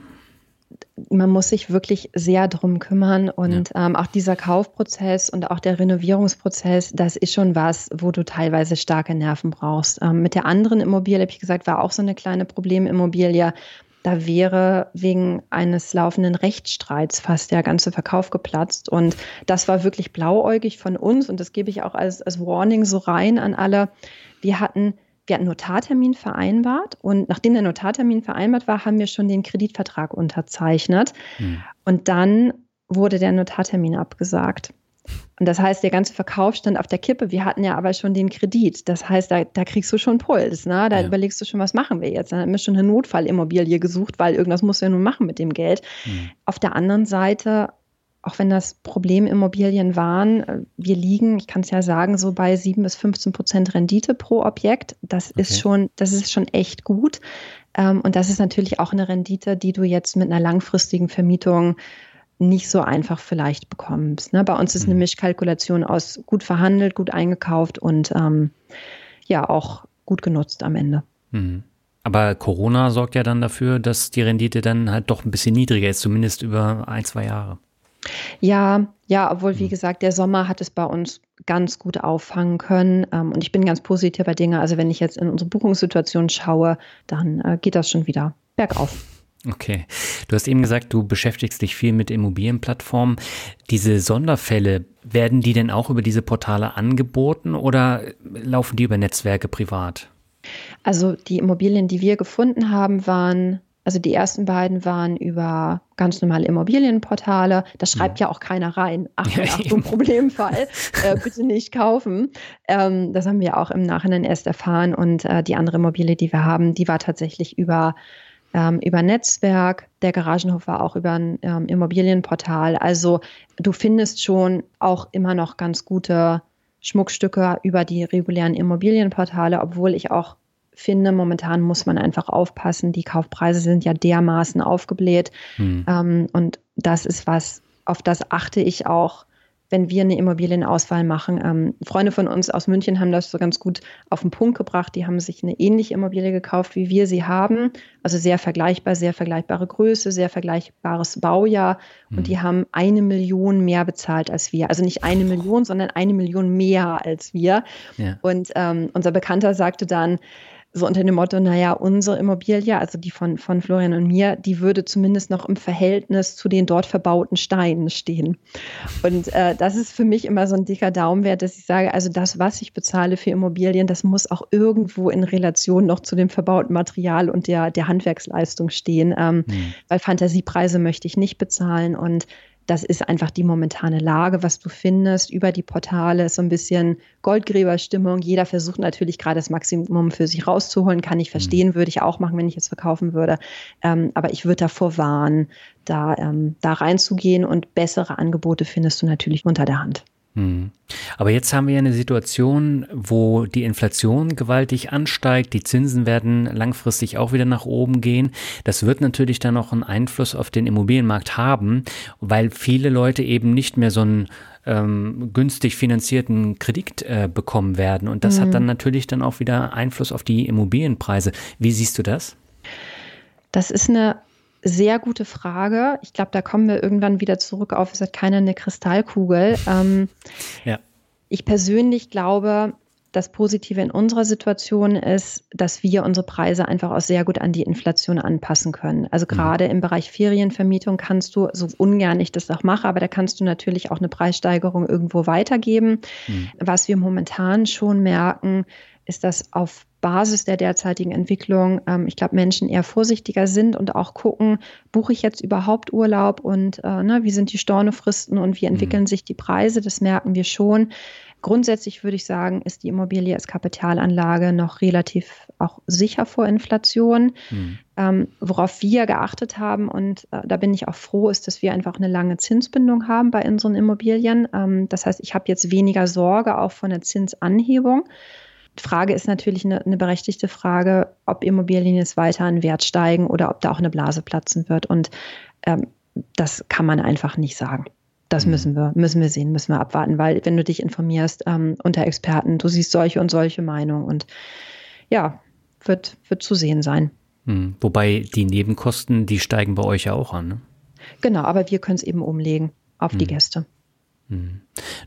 [SPEAKER 1] man muss sich wirklich sehr drum kümmern und ja. ähm, auch dieser Kaufprozess und auch der Renovierungsprozess, das ist schon was, wo du teilweise starke Nerven brauchst. Ähm, mit der anderen Immobilie, habe ich gesagt, war auch so eine kleine Problemimmobilie. Da wäre wegen eines laufenden Rechtsstreits fast der ganze Verkauf geplatzt. Und das war wirklich blauäugig von uns. Und das gebe ich auch als, als Warning so rein an alle. Wir hatten wir hatten Notartermin vereinbart und nachdem der Notartermin vereinbart war, haben wir schon den Kreditvertrag unterzeichnet. Hm. Und dann wurde der Notartermin abgesagt. Und das heißt, der ganze Verkauf stand auf der Kippe. Wir hatten ja aber schon den Kredit. Das heißt, da, da kriegst du schon Puls. Ne? Da ja. überlegst du schon, was machen wir jetzt? Dann haben wir schon eine Notfallimmobilie gesucht, weil irgendwas muss ja nun machen mit dem Geld. Mhm. Auf der anderen Seite, auch wenn das Problemimmobilien waren, äh, wir liegen, ich kann es ja sagen, so bei 7 bis 15 Prozent Rendite pro Objekt. Das okay. ist schon, das ist schon echt gut. Ähm, und das ist natürlich auch eine Rendite, die du jetzt mit einer langfristigen Vermietung nicht so einfach vielleicht bekommst. Ne? Bei uns ist eine mhm. Mischkalkulation aus gut verhandelt, gut eingekauft und ähm, ja auch gut genutzt am Ende.
[SPEAKER 2] Mhm. Aber Corona sorgt ja dann dafür, dass die Rendite dann halt doch ein bisschen niedriger ist, zumindest über ein, zwei Jahre.
[SPEAKER 1] Ja, ja, obwohl, wie mhm. gesagt, der Sommer hat es bei uns ganz gut auffangen können. Ähm, und ich bin ganz positiver Dinge. Also wenn ich jetzt in unsere Buchungssituation schaue, dann äh, geht das schon wieder. bergauf.
[SPEAKER 2] Okay. Du hast eben gesagt, du beschäftigst dich viel mit Immobilienplattformen. Diese Sonderfälle, werden die denn auch über diese Portale angeboten oder laufen die über Netzwerke privat?
[SPEAKER 1] Also die Immobilien, die wir gefunden haben, waren also die ersten beiden waren über ganz normale Immobilienportale. Da schreibt ja, ja auch keiner rein. Achtung, ja, Achtung, Problemfall. äh, bitte nicht kaufen. Ähm, das haben wir auch im Nachhinein erst erfahren. Und äh, die andere Immobilie, die wir haben, die war tatsächlich über, ähm, über Netzwerk. Der Garagenhof war auch über ein ähm, Immobilienportal. Also du findest schon auch immer noch ganz gute Schmuckstücke über die regulären Immobilienportale, obwohl ich auch finde, momentan muss man einfach aufpassen. Die Kaufpreise sind ja dermaßen aufgebläht. Mhm. Ähm, und das ist was, auf das achte ich auch, wenn wir eine Immobilienauswahl machen. Ähm, Freunde von uns aus München haben das so ganz gut auf den Punkt gebracht. Die haben sich eine ähnliche Immobilie gekauft, wie wir sie haben. Also sehr vergleichbar, sehr vergleichbare Größe, sehr vergleichbares Baujahr. Mhm. Und die haben eine Million mehr bezahlt als wir. Also nicht eine Million, sondern eine Million mehr als wir. Ja. Und ähm, unser Bekannter sagte dann, so unter dem Motto, naja, unsere Immobilie, also die von, von Florian und mir, die würde zumindest noch im Verhältnis zu den dort verbauten Steinen stehen. Und äh, das ist für mich immer so ein dicker Daumenwert, dass ich sage, also das, was ich bezahle für Immobilien, das muss auch irgendwo in Relation noch zu dem verbauten Material und der, der Handwerksleistung stehen. Ähm, mhm. Weil Fantasiepreise möchte ich nicht bezahlen und das ist einfach die momentane Lage, was du findest. Über die Portale ist so ein bisschen Goldgräberstimmung. Jeder versucht natürlich gerade das Maximum für sich rauszuholen. Kann ich mhm. verstehen, würde ich auch machen, wenn ich es verkaufen würde. Ähm, aber ich würde davor warnen, da, ähm, da reinzugehen und bessere Angebote findest du natürlich unter der Hand.
[SPEAKER 2] Hm. Aber jetzt haben wir eine Situation, wo die Inflation gewaltig ansteigt, die Zinsen werden langfristig auch wieder nach oben gehen. Das wird natürlich dann auch einen Einfluss auf den Immobilienmarkt haben, weil viele Leute eben nicht mehr so einen ähm, günstig finanzierten Kredit äh, bekommen werden. Und das mhm. hat dann natürlich dann auch wieder Einfluss auf die Immobilienpreise. Wie siehst du das?
[SPEAKER 1] Das ist eine sehr gute Frage. Ich glaube, da kommen wir irgendwann wieder zurück auf, es hat keiner eine Kristallkugel. Ähm, ja. Ich persönlich glaube, das Positive in unserer Situation ist, dass wir unsere Preise einfach auch sehr gut an die Inflation anpassen können. Also mhm. gerade mhm. im Bereich Ferienvermietung kannst du, so ungern ich das auch mache, aber da kannst du natürlich auch eine Preissteigerung irgendwo weitergeben. Mhm. Was wir momentan schon merken, ist, dass auf Basis der derzeitigen Entwicklung, ähm, ich glaube, Menschen eher vorsichtiger sind und auch gucken, buche ich jetzt überhaupt Urlaub und äh, ne, wie sind die Stornofristen und wie entwickeln mhm. sich die Preise, das merken wir schon. Grundsätzlich würde ich sagen, ist die Immobilie als Kapitalanlage noch relativ auch sicher vor Inflation. Mhm. Ähm, worauf wir geachtet haben, und äh, da bin ich auch froh, ist, dass wir einfach eine lange Zinsbindung haben bei unseren Immobilien. Ähm, das heißt, ich habe jetzt weniger Sorge auch von der Zinsanhebung. Die Frage ist natürlich eine, eine, berechtigte Frage, ob Immobilien jetzt weiter an Wert steigen oder ob da auch eine Blase platzen wird. Und ähm, das kann man einfach nicht sagen. Das mhm. müssen wir, müssen wir sehen, müssen wir abwarten, weil wenn du dich informierst ähm, unter Experten, du siehst solche und solche Meinungen und ja, wird, wird zu sehen sein.
[SPEAKER 2] Mhm. Wobei die Nebenkosten, die steigen bei euch ja auch an. Ne?
[SPEAKER 1] Genau, aber wir können es eben umlegen auf mhm. die Gäste.
[SPEAKER 2] Hm.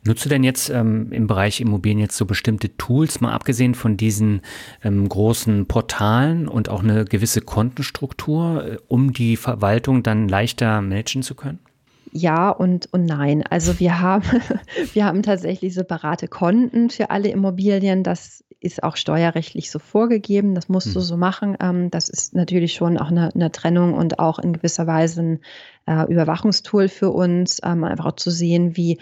[SPEAKER 2] Nutzt du denn jetzt ähm, im Bereich Immobilien jetzt so bestimmte Tools, mal abgesehen von diesen ähm, großen Portalen und auch eine gewisse Kontenstruktur, äh, um die Verwaltung dann leichter managen zu können?
[SPEAKER 1] Ja und, und nein. Also wir haben, wir haben tatsächlich separate Konten für alle Immobilien. Das ist auch steuerrechtlich so vorgegeben. Das musst hm. du so machen. Ähm, das ist natürlich schon auch eine, eine Trennung und auch in gewisser Weise ein äh, Überwachungstool für uns, ähm, einfach auch zu sehen, wie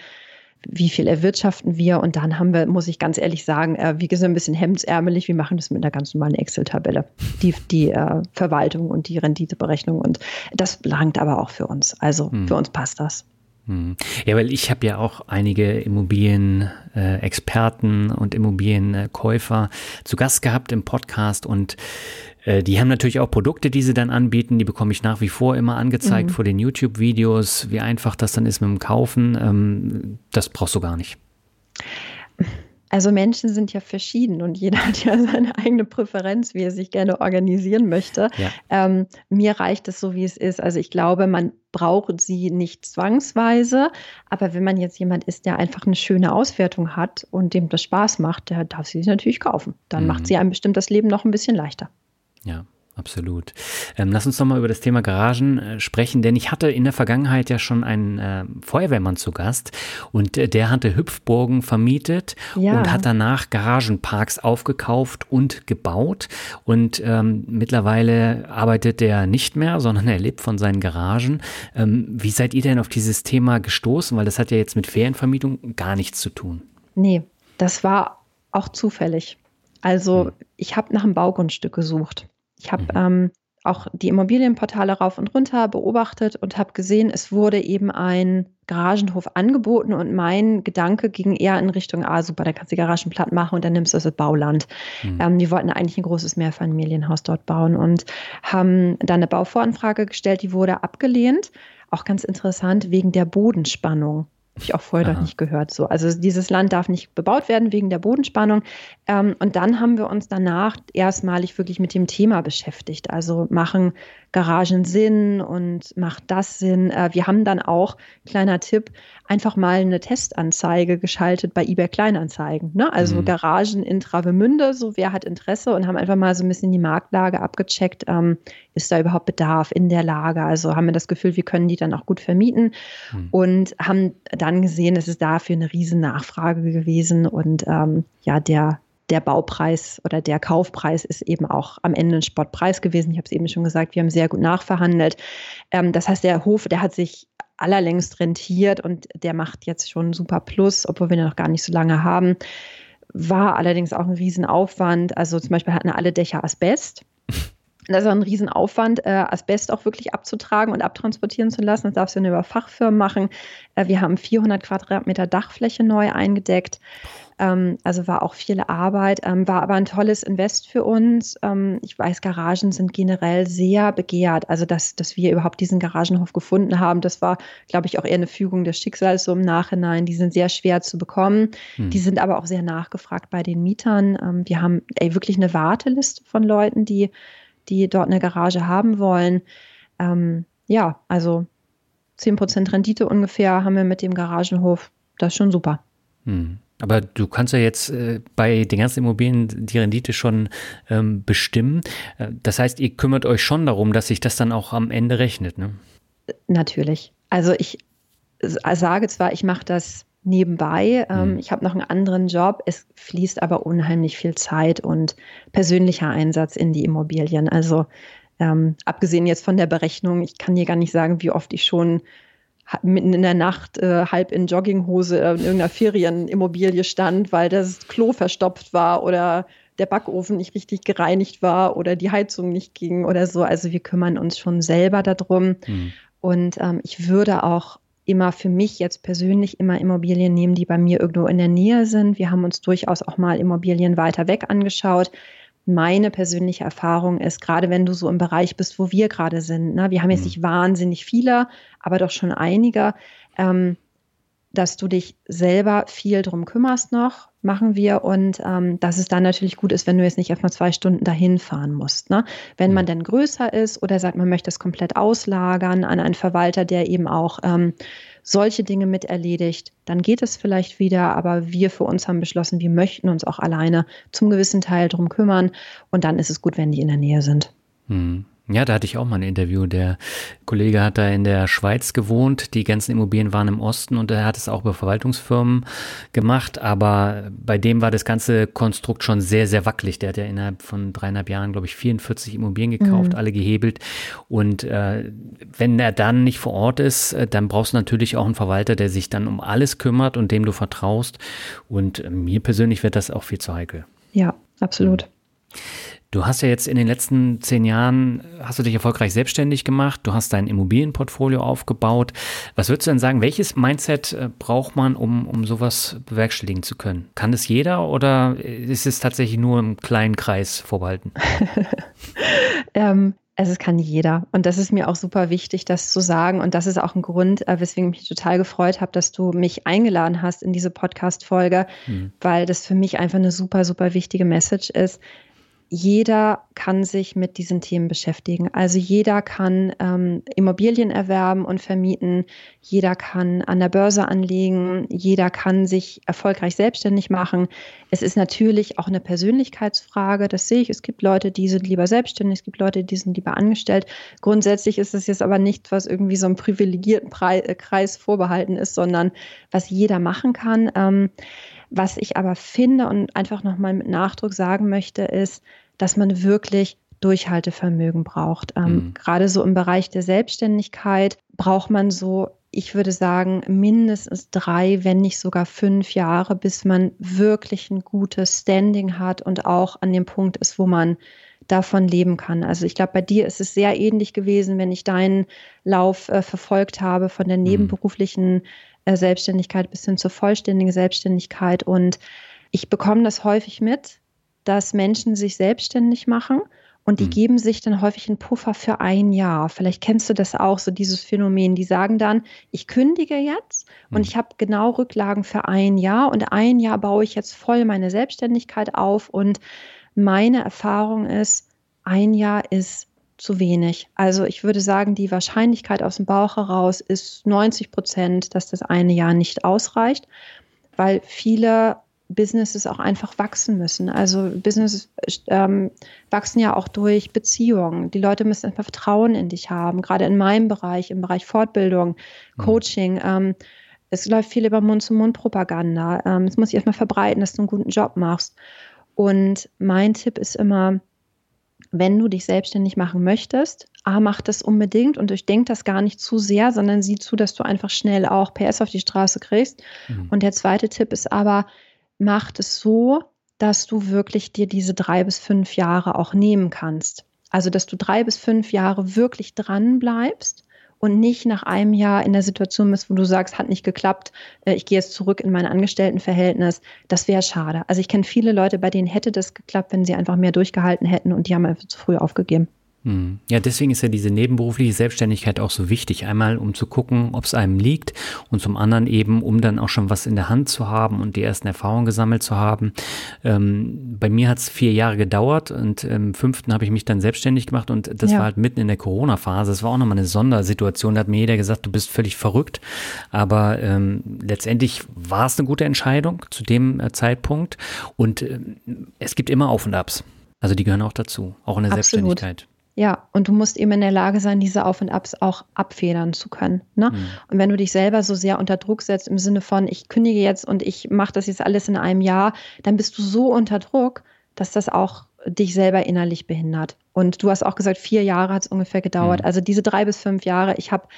[SPEAKER 1] wie viel erwirtschaften wir und dann haben wir, muss ich ganz ehrlich sagen, äh, wie gesagt, ein bisschen hemdsärmelig, wir machen das mit einer ganz normalen Excel-Tabelle, die, die äh, Verwaltung und die Renditeberechnung und das langt aber auch für uns. Also hm. für uns passt das.
[SPEAKER 2] Hm. Ja, weil ich habe ja auch einige Immobilienexperten äh, und Immobilienkäufer zu Gast gehabt im Podcast und äh, die haben natürlich auch Produkte, die sie dann anbieten. Die bekomme ich nach wie vor immer angezeigt mhm. vor den YouTube-Videos, wie einfach das dann ist mit dem Kaufen. Ähm, das brauchst du gar nicht.
[SPEAKER 1] Also Menschen sind ja verschieden und jeder hat ja seine eigene Präferenz, wie er sich gerne organisieren möchte. Ja. Ähm, mir reicht es so, wie es ist. Also ich glaube, man braucht sie nicht zwangsweise, aber wenn man jetzt jemand ist, der einfach eine schöne Auswertung hat und dem das Spaß macht, der darf sie sich natürlich kaufen. Dann mhm. macht sie einem bestimmt das Leben noch ein bisschen leichter.
[SPEAKER 2] Ja. Absolut. Ähm, lass uns doch mal über das Thema Garagen äh, sprechen, denn ich hatte in der Vergangenheit ja schon einen äh, Feuerwehrmann zu Gast und äh, der hatte Hüpfburgen vermietet ja. und hat danach Garagenparks aufgekauft und gebaut. Und ähm, mittlerweile arbeitet er nicht mehr, sondern er lebt von seinen Garagen. Ähm, wie seid ihr denn auf dieses Thema gestoßen? Weil das hat ja jetzt mit Ferienvermietung gar nichts zu tun.
[SPEAKER 1] Nee, das war auch zufällig. Also hm. ich habe nach einem Baugrundstück gesucht ich habe mhm. ähm, auch die Immobilienportale rauf und runter beobachtet und habe gesehen, es wurde eben ein Garagenhof angeboten und mein Gedanke ging eher in Richtung, ah super, da kannst du die Garagen platt machen und dann nimmst du das Bauland. Mhm. Ähm, die wollten eigentlich ein großes Mehrfamilienhaus dort bauen und haben dann eine Bauvoranfrage gestellt, die wurde abgelehnt. Auch ganz interessant, wegen der Bodenspannung. Habe ich auch vorher noch nicht gehört. So. Also dieses Land darf nicht bebaut werden wegen der Bodenspannung. Ähm, und dann haben wir uns danach erstmalig wirklich mit dem Thema beschäftigt. Also machen Garagen Sinn und macht das Sinn? Äh, wir haben dann auch, kleiner Tipp, einfach mal eine Testanzeige geschaltet bei eBay Kleinanzeigen. Ne? Also mhm. Garagen in Travemünde, so wer hat Interesse und haben einfach mal so ein bisschen die Marktlage abgecheckt. Ähm, ist da überhaupt Bedarf in der Lage? Also haben wir das Gefühl, wir können die dann auch gut vermieten mhm. und haben dann gesehen, es ist dafür eine riesen Nachfrage gewesen und ähm, ja, der der Baupreis oder der Kaufpreis ist eben auch am Ende ein Spottpreis gewesen. Ich habe es eben schon gesagt, wir haben sehr gut nachverhandelt. Ähm, das heißt, der Hof, der hat sich allerlängst rentiert und der macht jetzt schon super Plus, obwohl wir ihn noch gar nicht so lange haben. War allerdings auch ein Riesenaufwand. Also zum Beispiel hatten alle Dächer Asbest. Das ist ein Riesenaufwand, äh, Asbest auch wirklich abzutragen und abtransportieren zu lassen. Das darfst du nur über Fachfirmen machen. Äh, wir haben 400 Quadratmeter Dachfläche neu eingedeckt. Ähm, also war auch viel Arbeit, ähm, war aber ein tolles Invest für uns. Ähm, ich weiß, Garagen sind generell sehr begehrt. Also, dass, dass wir überhaupt diesen Garagenhof gefunden haben, das war, glaube ich, auch eher eine Fügung des Schicksals so im Nachhinein. Die sind sehr schwer zu bekommen. Hm. Die sind aber auch sehr nachgefragt bei den Mietern. Wir haben ey, wirklich eine Warteliste von Leuten, die, die dort eine Garage haben wollen. Ähm, ja, also 10% Rendite ungefähr haben wir mit dem Garagenhof. Das ist schon super.
[SPEAKER 2] Hm. Aber du kannst ja jetzt äh, bei den ganzen Immobilien die Rendite schon ähm, bestimmen. Äh, das heißt, ihr kümmert euch schon darum, dass sich das dann auch am Ende rechnet, ne?
[SPEAKER 1] Natürlich. Also ich sage zwar, ich mache das nebenbei. Ähm, mhm. Ich habe noch einen anderen Job. Es fließt aber unheimlich viel Zeit und persönlicher Einsatz in die Immobilien. Also ähm, abgesehen jetzt von der Berechnung, ich kann dir gar nicht sagen, wie oft ich schon mitten in der Nacht äh, halb in Jogginghose in irgendeiner Ferienimmobilie stand, weil das Klo verstopft war oder der Backofen nicht richtig gereinigt war oder die Heizung nicht ging oder so. Also wir kümmern uns schon selber darum. Mhm. Und ähm, ich würde auch immer für mich jetzt persönlich immer Immobilien nehmen, die bei mir irgendwo in der Nähe sind. Wir haben uns durchaus auch mal Immobilien weiter weg angeschaut meine persönliche Erfahrung ist, gerade wenn du so im Bereich bist, wo wir gerade sind, ne, wir haben jetzt mhm. nicht wahnsinnig viele, aber doch schon einige, ähm, dass du dich selber viel drum kümmerst noch, machen wir. Und ähm, dass es dann natürlich gut ist, wenn du jetzt nicht erstmal zwei Stunden dahin fahren musst. Ne? Wenn man dann größer ist oder sagt, man möchte es komplett auslagern an einen Verwalter, der eben auch ähm, solche Dinge mit erledigt, dann geht es vielleicht wieder. Aber wir für uns haben beschlossen, wir möchten uns auch alleine zum gewissen Teil drum kümmern. Und dann ist es gut, wenn die in der Nähe sind.
[SPEAKER 2] Mhm. Ja, da hatte ich auch mal ein Interview. Der Kollege hat da in der Schweiz gewohnt. Die ganzen Immobilien waren im Osten und er hat es auch bei Verwaltungsfirmen gemacht. Aber bei dem war das ganze Konstrukt schon sehr, sehr wackelig. Der hat ja innerhalb von dreieinhalb Jahren, glaube ich, 44 Immobilien gekauft, mhm. alle gehebelt. Und äh, wenn er dann nicht vor Ort ist, äh, dann brauchst du natürlich auch einen Verwalter, der sich dann um alles kümmert und dem du vertraust. Und äh, mir persönlich wird das auch viel zu heikel.
[SPEAKER 1] Ja, absolut.
[SPEAKER 2] Mhm. Du hast ja jetzt in den letzten zehn Jahren, hast du dich erfolgreich selbstständig gemacht, du hast dein Immobilienportfolio aufgebaut. Was würdest du denn sagen, welches Mindset äh, braucht man, um, um sowas bewerkstelligen zu können? Kann das jeder oder ist es tatsächlich nur im kleinen Kreis vorbehalten?
[SPEAKER 1] ähm, also es kann jeder. Und das ist mir auch super wichtig, das zu sagen. Und das ist auch ein Grund, äh, weswegen ich mich total gefreut habe, dass du mich eingeladen hast in diese Podcast-Folge, mhm. weil das für mich einfach eine super, super wichtige Message ist jeder kann sich mit diesen Themen beschäftigen. Also jeder kann ähm, Immobilien erwerben und vermieten, jeder kann an der Börse anlegen, jeder kann sich erfolgreich selbstständig machen. Es ist natürlich auch eine Persönlichkeitsfrage, das sehe ich. Es gibt Leute, die sind lieber selbstständig, es gibt Leute, die sind lieber angestellt. Grundsätzlich ist es jetzt aber nicht, was irgendwie so einem privilegierten äh, Kreis vorbehalten ist, sondern was jeder machen kann. Ähm, was ich aber finde und einfach nochmal mit Nachdruck sagen möchte, ist, dass man wirklich Durchhaltevermögen braucht. Ähm, mhm. Gerade so im Bereich der Selbstständigkeit braucht man so, ich würde sagen, mindestens drei, wenn nicht sogar fünf Jahre, bis man wirklich ein gutes Standing hat und auch an dem Punkt ist, wo man davon leben kann. Also ich glaube, bei dir ist es sehr ähnlich gewesen, wenn ich deinen Lauf äh, verfolgt habe von der mhm. nebenberuflichen äh, Selbstständigkeit bis hin zur vollständigen Selbstständigkeit. Und ich bekomme das häufig mit, dass Menschen sich selbstständig machen und die mhm. geben sich dann häufig einen Puffer für ein Jahr. Vielleicht kennst du das auch, so dieses Phänomen. Die sagen dann, ich kündige jetzt mhm. und ich habe genau Rücklagen für ein Jahr und ein Jahr baue ich jetzt voll meine Selbstständigkeit auf. Und meine Erfahrung ist, ein Jahr ist zu wenig. Also ich würde sagen, die Wahrscheinlichkeit aus dem Bauch heraus ist 90 Prozent, dass das eine Jahr nicht ausreicht, weil viele Businesses auch einfach wachsen müssen. Also Businesses ähm, wachsen ja auch durch Beziehungen. Die Leute müssen einfach Vertrauen in dich haben, gerade in meinem Bereich, im Bereich Fortbildung, mhm. Coaching. Ähm, es läuft viel über Mund-zu-Mund-Propaganda. Ähm, es muss sich erstmal verbreiten, dass du einen guten Job machst. Und mein Tipp ist immer, wenn du dich selbstständig machen möchtest, A, mach das unbedingt und durchdenk das gar nicht zu sehr, sondern sieh zu, dass du einfach schnell auch PS auf die Straße kriegst. Mhm. Und der zweite Tipp ist aber, macht es so, dass du wirklich dir diese drei bis fünf Jahre auch nehmen kannst. Also, dass du drei bis fünf Jahre wirklich dran bleibst und nicht nach einem Jahr in der Situation bist, wo du sagst, hat nicht geklappt, äh, ich gehe jetzt zurück in mein Angestelltenverhältnis. Das wäre schade. Also ich kenne viele Leute, bei denen hätte das geklappt, wenn sie einfach mehr durchgehalten hätten und die haben einfach zu früh aufgegeben.
[SPEAKER 2] Hm. Ja, deswegen ist ja diese nebenberufliche Selbstständigkeit auch so wichtig. Einmal, um zu gucken, ob es einem liegt und zum anderen eben, um dann auch schon was in der Hand zu haben und die ersten Erfahrungen gesammelt zu haben. Ähm, bei mir hat es vier Jahre gedauert und im fünften habe ich mich dann selbstständig gemacht und das ja. war halt mitten in der Corona-Phase. Das war auch nochmal eine Sondersituation. Da hat mir jeder gesagt, du bist völlig verrückt. Aber ähm, letztendlich war es eine gute Entscheidung zu dem äh, Zeitpunkt und äh, es gibt immer Auf und Abs. Also die gehören auch dazu, auch in der Absolut. Selbstständigkeit.
[SPEAKER 1] Ja, und du musst eben in der Lage sein, diese Auf und Abs auch abfedern zu können. Ne? Mhm. Und wenn du dich selber so sehr unter Druck setzt im Sinne von, ich kündige jetzt und ich mache das jetzt alles in einem Jahr, dann bist du so unter Druck, dass das auch dich selber innerlich behindert. Und du hast auch gesagt, vier Jahre hat es ungefähr gedauert. Mhm. Also diese drei bis fünf Jahre, ich habe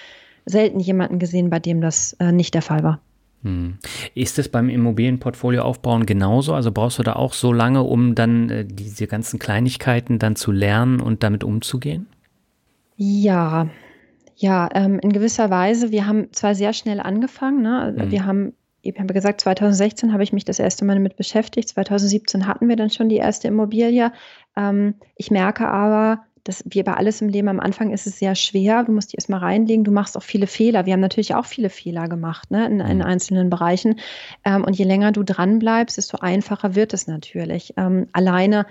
[SPEAKER 1] selten jemanden gesehen, bei dem das äh, nicht der Fall war.
[SPEAKER 2] Hm. Ist es beim Immobilienportfolio aufbauen genauso? Also brauchst du da auch so lange, um dann äh, diese ganzen Kleinigkeiten dann zu lernen und damit umzugehen?
[SPEAKER 1] Ja, ja, ähm, in gewisser Weise. Wir haben zwar sehr schnell angefangen. Ne? Hm. Wir haben ich habe gesagt, 2016 habe ich mich das erste Mal damit beschäftigt. 2017 hatten wir dann schon die erste Immobilie. Ähm, ich merke aber, das, wie bei alles im Leben am Anfang ist es sehr schwer. Du musst dich erstmal reinlegen. Du machst auch viele Fehler. Wir haben natürlich auch viele Fehler gemacht ne, in, in mhm. einzelnen Bereichen. Ähm, und je länger du dran bleibst, desto einfacher wird es natürlich. Ähm, alleine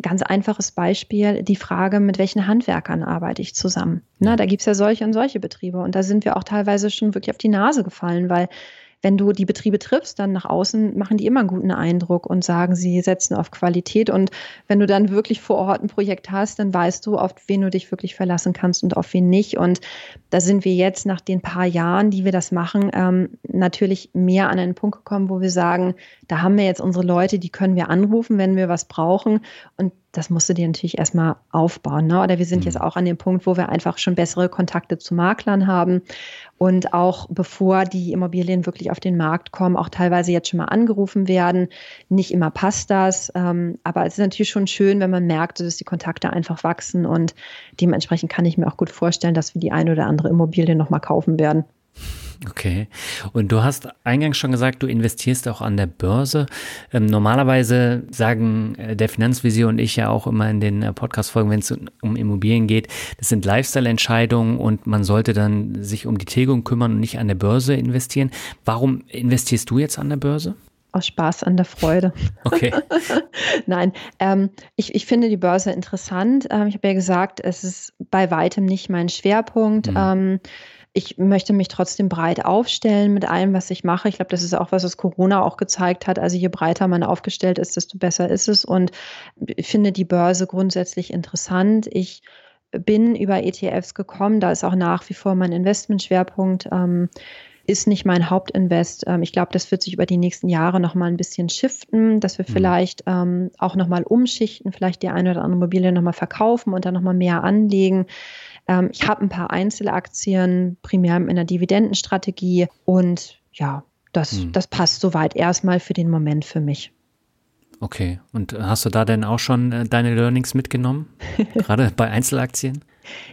[SPEAKER 1] ganz einfaches Beispiel, die Frage, mit welchen Handwerkern arbeite ich zusammen? Ne, da gibt es ja solche und solche Betriebe. Und da sind wir auch teilweise schon wirklich auf die Nase gefallen, weil wenn du die Betriebe triffst, dann nach außen machen die immer einen guten Eindruck und sagen, sie setzen auf Qualität. Und wenn du dann wirklich vor Ort ein Projekt hast, dann weißt du, auf wen du dich wirklich verlassen kannst und auf wen nicht. Und da sind wir jetzt nach den paar Jahren, die wir das machen, ähm, natürlich mehr an einen Punkt gekommen, wo wir sagen, da haben wir jetzt unsere Leute, die können wir anrufen, wenn wir was brauchen. Und das musst du dir natürlich erstmal aufbauen. Ne? Oder wir sind mhm. jetzt auch an dem Punkt, wo wir einfach schon bessere Kontakte zu Maklern haben und auch bevor die Immobilien wirklich auf den Markt kommen, auch teilweise jetzt schon mal angerufen werden. Nicht immer passt das, ähm, aber es ist natürlich schon schön, wenn man merkt, dass die Kontakte einfach wachsen und dementsprechend kann ich mir auch gut vorstellen, dass wir die eine oder andere Immobilie nochmal kaufen werden.
[SPEAKER 2] Okay. Und du hast eingangs schon gesagt, du investierst auch an der Börse. Ähm, normalerweise sagen äh, der Finanzvisier und ich ja auch immer in den äh, Podcast-Folgen, wenn es um Immobilien geht, das sind Lifestyle-Entscheidungen und man sollte dann sich um die Tilgung kümmern und nicht an der Börse investieren. Warum investierst du jetzt an der Börse?
[SPEAKER 1] aus Spaß an der Freude.
[SPEAKER 2] Okay.
[SPEAKER 1] Nein, ähm, ich, ich finde die Börse interessant. Ähm, ich habe ja gesagt, es ist bei weitem nicht mein Schwerpunkt. Mhm. Ähm, ich möchte mich trotzdem breit aufstellen mit allem, was ich mache. Ich glaube, das ist auch was, was Corona auch gezeigt hat. Also je breiter man aufgestellt ist, desto besser ist es. Und ich finde die Börse grundsätzlich interessant. Ich bin über ETFs gekommen. Da ist auch nach wie vor mein Investmentschwerpunkt. Ähm, ist nicht mein Hauptinvest. Ähm, ich glaube, das wird sich über die nächsten Jahre noch mal ein bisschen shiften, dass wir mhm. vielleicht ähm, auch noch mal umschichten, vielleicht die eine oder andere Immobilie noch mal verkaufen und dann noch mal mehr anlegen. Ähm, ich habe ein paar Einzelaktien, primär in der Dividendenstrategie und ja, das, mhm. das passt soweit erstmal für den Moment für mich.
[SPEAKER 2] Okay, und hast du da denn auch schon äh, deine Learnings mitgenommen? Gerade bei Einzelaktien?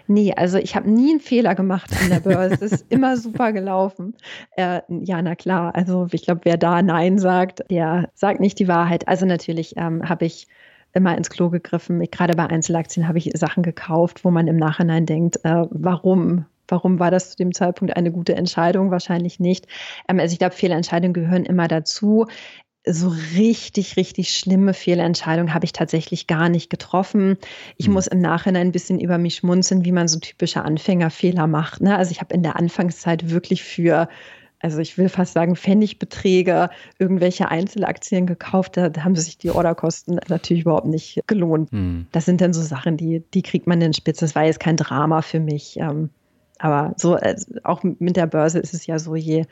[SPEAKER 1] Nee, also ich habe nie einen Fehler gemacht an der Börse. Es ist immer super gelaufen. Äh, ja, na klar. Also ich glaube, wer da Nein sagt, der sagt nicht die Wahrheit. Also natürlich ähm, habe ich immer ins Klo gegriffen. Ich, gerade bei Einzelaktien habe ich Sachen gekauft, wo man im Nachhinein denkt, äh, warum? Warum war das zu dem Zeitpunkt eine gute Entscheidung? Wahrscheinlich nicht. Ähm, also ich glaube, Fehlentscheidungen gehören immer dazu so richtig, richtig schlimme Fehlentscheidungen habe ich tatsächlich gar nicht getroffen. Ich mhm. muss im Nachhinein ein bisschen über mich schmunzeln, wie man so typische Anfängerfehler macht. Ne? Also ich habe in der Anfangszeit wirklich für also ich will fast sagen, Pfennigbeträge, irgendwelche Einzelaktien gekauft, da, haben sich die Orderkosten natürlich überhaupt nicht gelohnt. Mhm. Das sind dann so Sachen, die, die kriegt man in den Spitz. Das war jetzt kein Drama für mich. Ähm, aber so, also auch mit der Börse ist es ja so, je,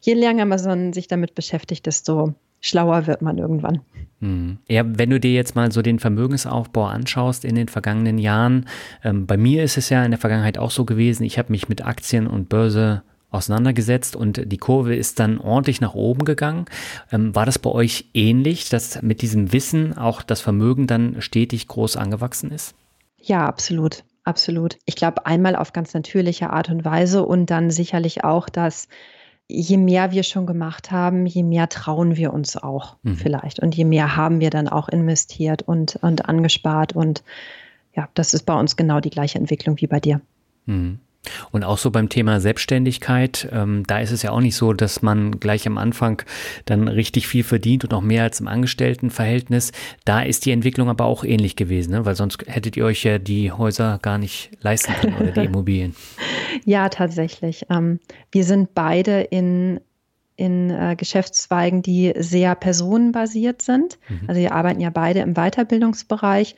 [SPEAKER 1] je länger man sich damit beschäftigt, desto schlauer wird man irgendwann.
[SPEAKER 2] Hm. Ja, wenn du dir jetzt mal so den Vermögensaufbau anschaust in den vergangenen Jahren, ähm, bei mir ist es ja in der Vergangenheit auch so gewesen, ich habe mich mit Aktien und Börse auseinandergesetzt und die Kurve ist dann ordentlich nach oben gegangen. Ähm, war das bei euch ähnlich, dass mit diesem Wissen auch das Vermögen dann stetig groß angewachsen ist?
[SPEAKER 1] Ja, absolut. Absolut. Ich glaube, einmal auf ganz natürliche Art und Weise und dann sicherlich auch, dass je mehr wir schon gemacht haben, je mehr trauen wir uns auch mhm. vielleicht. Und je mehr haben wir dann auch investiert und, und angespart. Und ja, das ist bei uns genau die gleiche Entwicklung wie bei dir.
[SPEAKER 2] Mhm. Und auch so beim Thema Selbstständigkeit, ähm, da ist es ja auch nicht so, dass man gleich am Anfang dann richtig viel verdient und auch mehr als im Angestelltenverhältnis. Da ist die Entwicklung aber auch ähnlich gewesen, ne? weil sonst hättet ihr euch ja die Häuser gar nicht leisten können oder die Immobilien.
[SPEAKER 1] ja, tatsächlich. Ähm, wir sind beide in in äh, Geschäftszweigen, die sehr personenbasiert sind. Mhm. Also wir arbeiten ja beide im Weiterbildungsbereich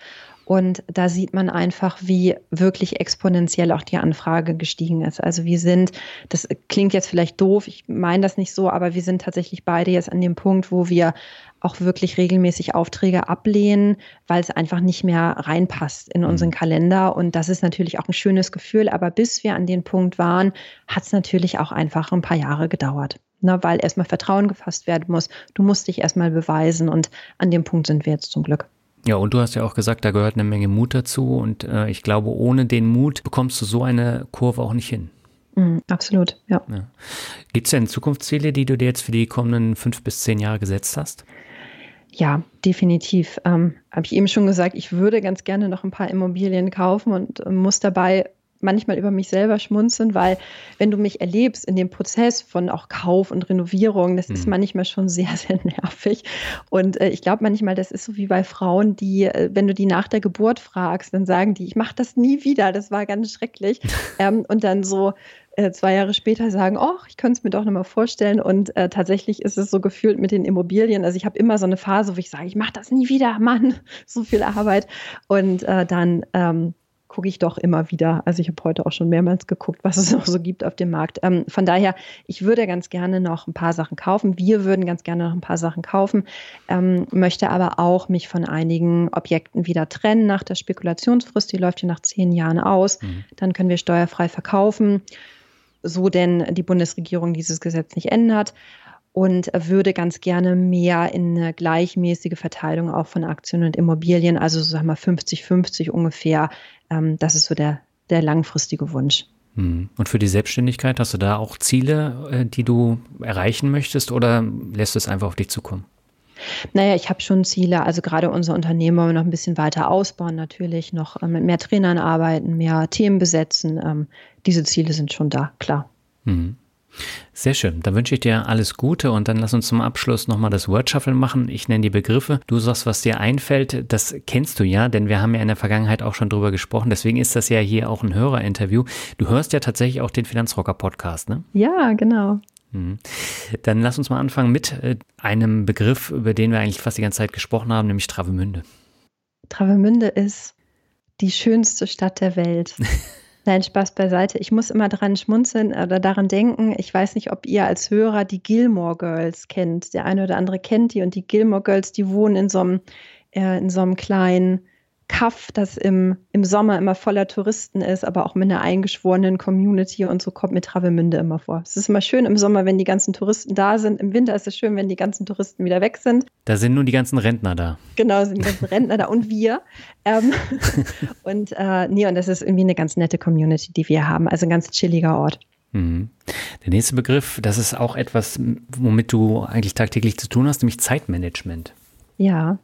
[SPEAKER 1] und da sieht man einfach, wie wirklich exponentiell auch die Anfrage gestiegen ist. Also wir sind, das klingt jetzt vielleicht doof, ich meine das nicht so, aber wir sind tatsächlich beide jetzt an dem Punkt, wo wir auch wirklich regelmäßig Aufträge ablehnen, weil es einfach nicht mehr reinpasst in unseren mhm. Kalender. Und das ist natürlich auch ein schönes Gefühl. Aber bis wir an den Punkt waren, hat es natürlich auch einfach ein paar Jahre gedauert. Ne, weil erstmal Vertrauen gefasst werden muss. Du musst dich erstmal beweisen. Und an dem Punkt sind wir jetzt zum Glück.
[SPEAKER 2] Ja, und du hast ja auch gesagt, da gehört eine Menge Mut dazu. Und äh, ich glaube, ohne den Mut bekommst du so eine Kurve auch nicht hin.
[SPEAKER 1] Mm, absolut, ja. ja.
[SPEAKER 2] Gibt es denn Zukunftsziele, die du dir jetzt für die kommenden fünf bis zehn Jahre gesetzt hast?
[SPEAKER 1] Ja, definitiv. Ähm, Habe ich eben schon gesagt, ich würde ganz gerne noch ein paar Immobilien kaufen und muss dabei manchmal über mich selber schmunzeln, weil wenn du mich erlebst in dem Prozess von auch Kauf und Renovierung, das mhm. ist manchmal schon sehr, sehr nervig. Und äh, ich glaube manchmal, das ist so wie bei Frauen, die, äh, wenn du die nach der Geburt fragst, dann sagen die, ich mache das nie wieder, das war ganz schrecklich. ähm, und dann so äh, zwei Jahre später sagen, oh, ich könnte es mir doch nochmal vorstellen. Und äh, tatsächlich ist es so gefühlt mit den Immobilien. Also ich habe immer so eine Phase, wo ich sage, ich mache das nie wieder, Mann, so viel Arbeit. Und dann ähm, gucke ich doch immer wieder. Also ich habe heute auch schon mehrmals geguckt, was es noch so gibt auf dem Markt. Ähm, von daher, ich würde ganz gerne noch ein paar Sachen kaufen. Wir würden ganz gerne noch ein paar Sachen kaufen, ähm, möchte aber auch mich von einigen Objekten wieder trennen nach der Spekulationsfrist. Die läuft ja nach zehn Jahren aus. Mhm. Dann können wir steuerfrei verkaufen, so denn die Bundesregierung dieses Gesetz nicht ändert und würde ganz gerne mehr in eine gleichmäßige Verteilung auch von Aktien und Immobilien, also so sagen wir 50-50 ungefähr. Ähm, das ist so der, der langfristige Wunsch.
[SPEAKER 2] Hm. Und für die Selbstständigkeit hast du da auch Ziele, äh, die du erreichen möchtest oder lässt es einfach auf dich zukommen?
[SPEAKER 1] Naja, ich habe schon Ziele. Also gerade unser Unternehmen wollen wir noch ein bisschen weiter ausbauen, natürlich noch äh, mit mehr Trainern arbeiten, mehr Themen besetzen. Ähm, diese Ziele sind schon da, klar.
[SPEAKER 2] Mhm. Sehr schön. Dann wünsche ich dir alles Gute und dann lass uns zum Abschluss nochmal das Word Shuffle machen. Ich nenne die Begriffe. Du sagst, was dir einfällt. Das kennst du ja, denn wir haben ja in der Vergangenheit auch schon drüber gesprochen. Deswegen ist das ja hier auch ein Hörerinterview. Du hörst ja tatsächlich auch den Finanzrocker Podcast, ne?
[SPEAKER 1] Ja, genau.
[SPEAKER 2] Mhm. Dann lass uns mal anfangen mit äh, einem Begriff, über den wir eigentlich fast die ganze Zeit gesprochen haben, nämlich Travemünde.
[SPEAKER 1] Travemünde ist die schönste Stadt der Welt. Nein, Spaß beiseite. Ich muss immer daran schmunzeln oder daran denken. Ich weiß nicht, ob ihr als Hörer die Gilmore Girls kennt. Der eine oder andere kennt die und die Gilmore Girls, die wohnen in so einem, äh, in so einem kleinen Kaff, das im, im Sommer immer voller Touristen ist, aber auch mit einer eingeschworenen Community und so kommt mir Travemünde immer vor. Es ist immer schön im Sommer, wenn die ganzen Touristen da sind. Im Winter ist es schön, wenn die ganzen Touristen wieder weg sind.
[SPEAKER 2] Da sind nur die ganzen Rentner da.
[SPEAKER 1] Genau, sind die ganzen Rentner da und wir. Ähm, und äh, nee, und das ist irgendwie eine ganz nette Community, die wir haben. Also ein ganz chilliger Ort.
[SPEAKER 2] Mhm. Der nächste Begriff, das ist auch etwas, womit du eigentlich tagtäglich zu tun hast, nämlich Zeitmanagement.
[SPEAKER 1] Ja,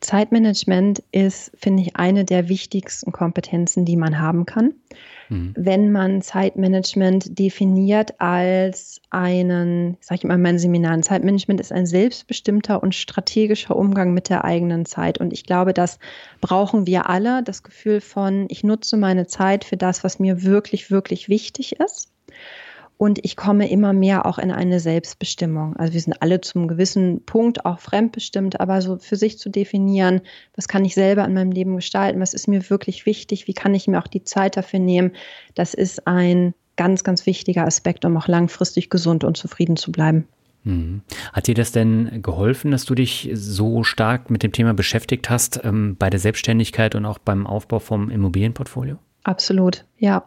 [SPEAKER 1] Zeitmanagement ist, finde ich, eine der wichtigsten Kompetenzen, die man haben kann. Mhm. Wenn man Zeitmanagement definiert als einen, sage ich immer in meinen Seminaren, Zeitmanagement ist ein selbstbestimmter und strategischer Umgang mit der eigenen Zeit. Und ich glaube, das brauchen wir alle, das Gefühl von, ich nutze meine Zeit für das, was mir wirklich, wirklich wichtig ist und ich komme immer mehr auch in eine Selbstbestimmung. Also wir sind alle zum gewissen Punkt auch fremdbestimmt, aber so für sich zu definieren, was kann ich selber in meinem Leben gestalten, was ist mir wirklich wichtig, wie kann ich mir auch die Zeit dafür nehmen, das ist ein ganz, ganz wichtiger Aspekt, um auch langfristig gesund und zufrieden zu bleiben.
[SPEAKER 2] Mhm. Hat dir das denn geholfen, dass du dich so stark mit dem Thema beschäftigt hast ähm, bei der Selbstständigkeit und auch beim Aufbau vom Immobilienportfolio?
[SPEAKER 1] Absolut, ja.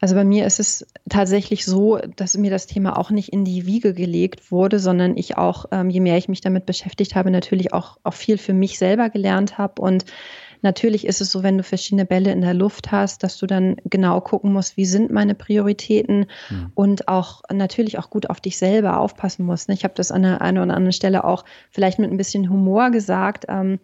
[SPEAKER 1] Also bei mir ist es tatsächlich so, dass mir das Thema auch nicht in die Wiege gelegt wurde, sondern ich auch, ähm, je mehr ich mich damit beschäftigt habe, natürlich auch, auch viel für mich selber gelernt habe. Und natürlich ist es so, wenn du verschiedene Bälle in der Luft hast, dass du dann genau gucken musst, wie sind meine Prioritäten mhm. und auch natürlich auch gut auf dich selber aufpassen musst. Ne? Ich habe das an der einen oder anderen Stelle auch vielleicht mit ein bisschen Humor gesagt. Ähm,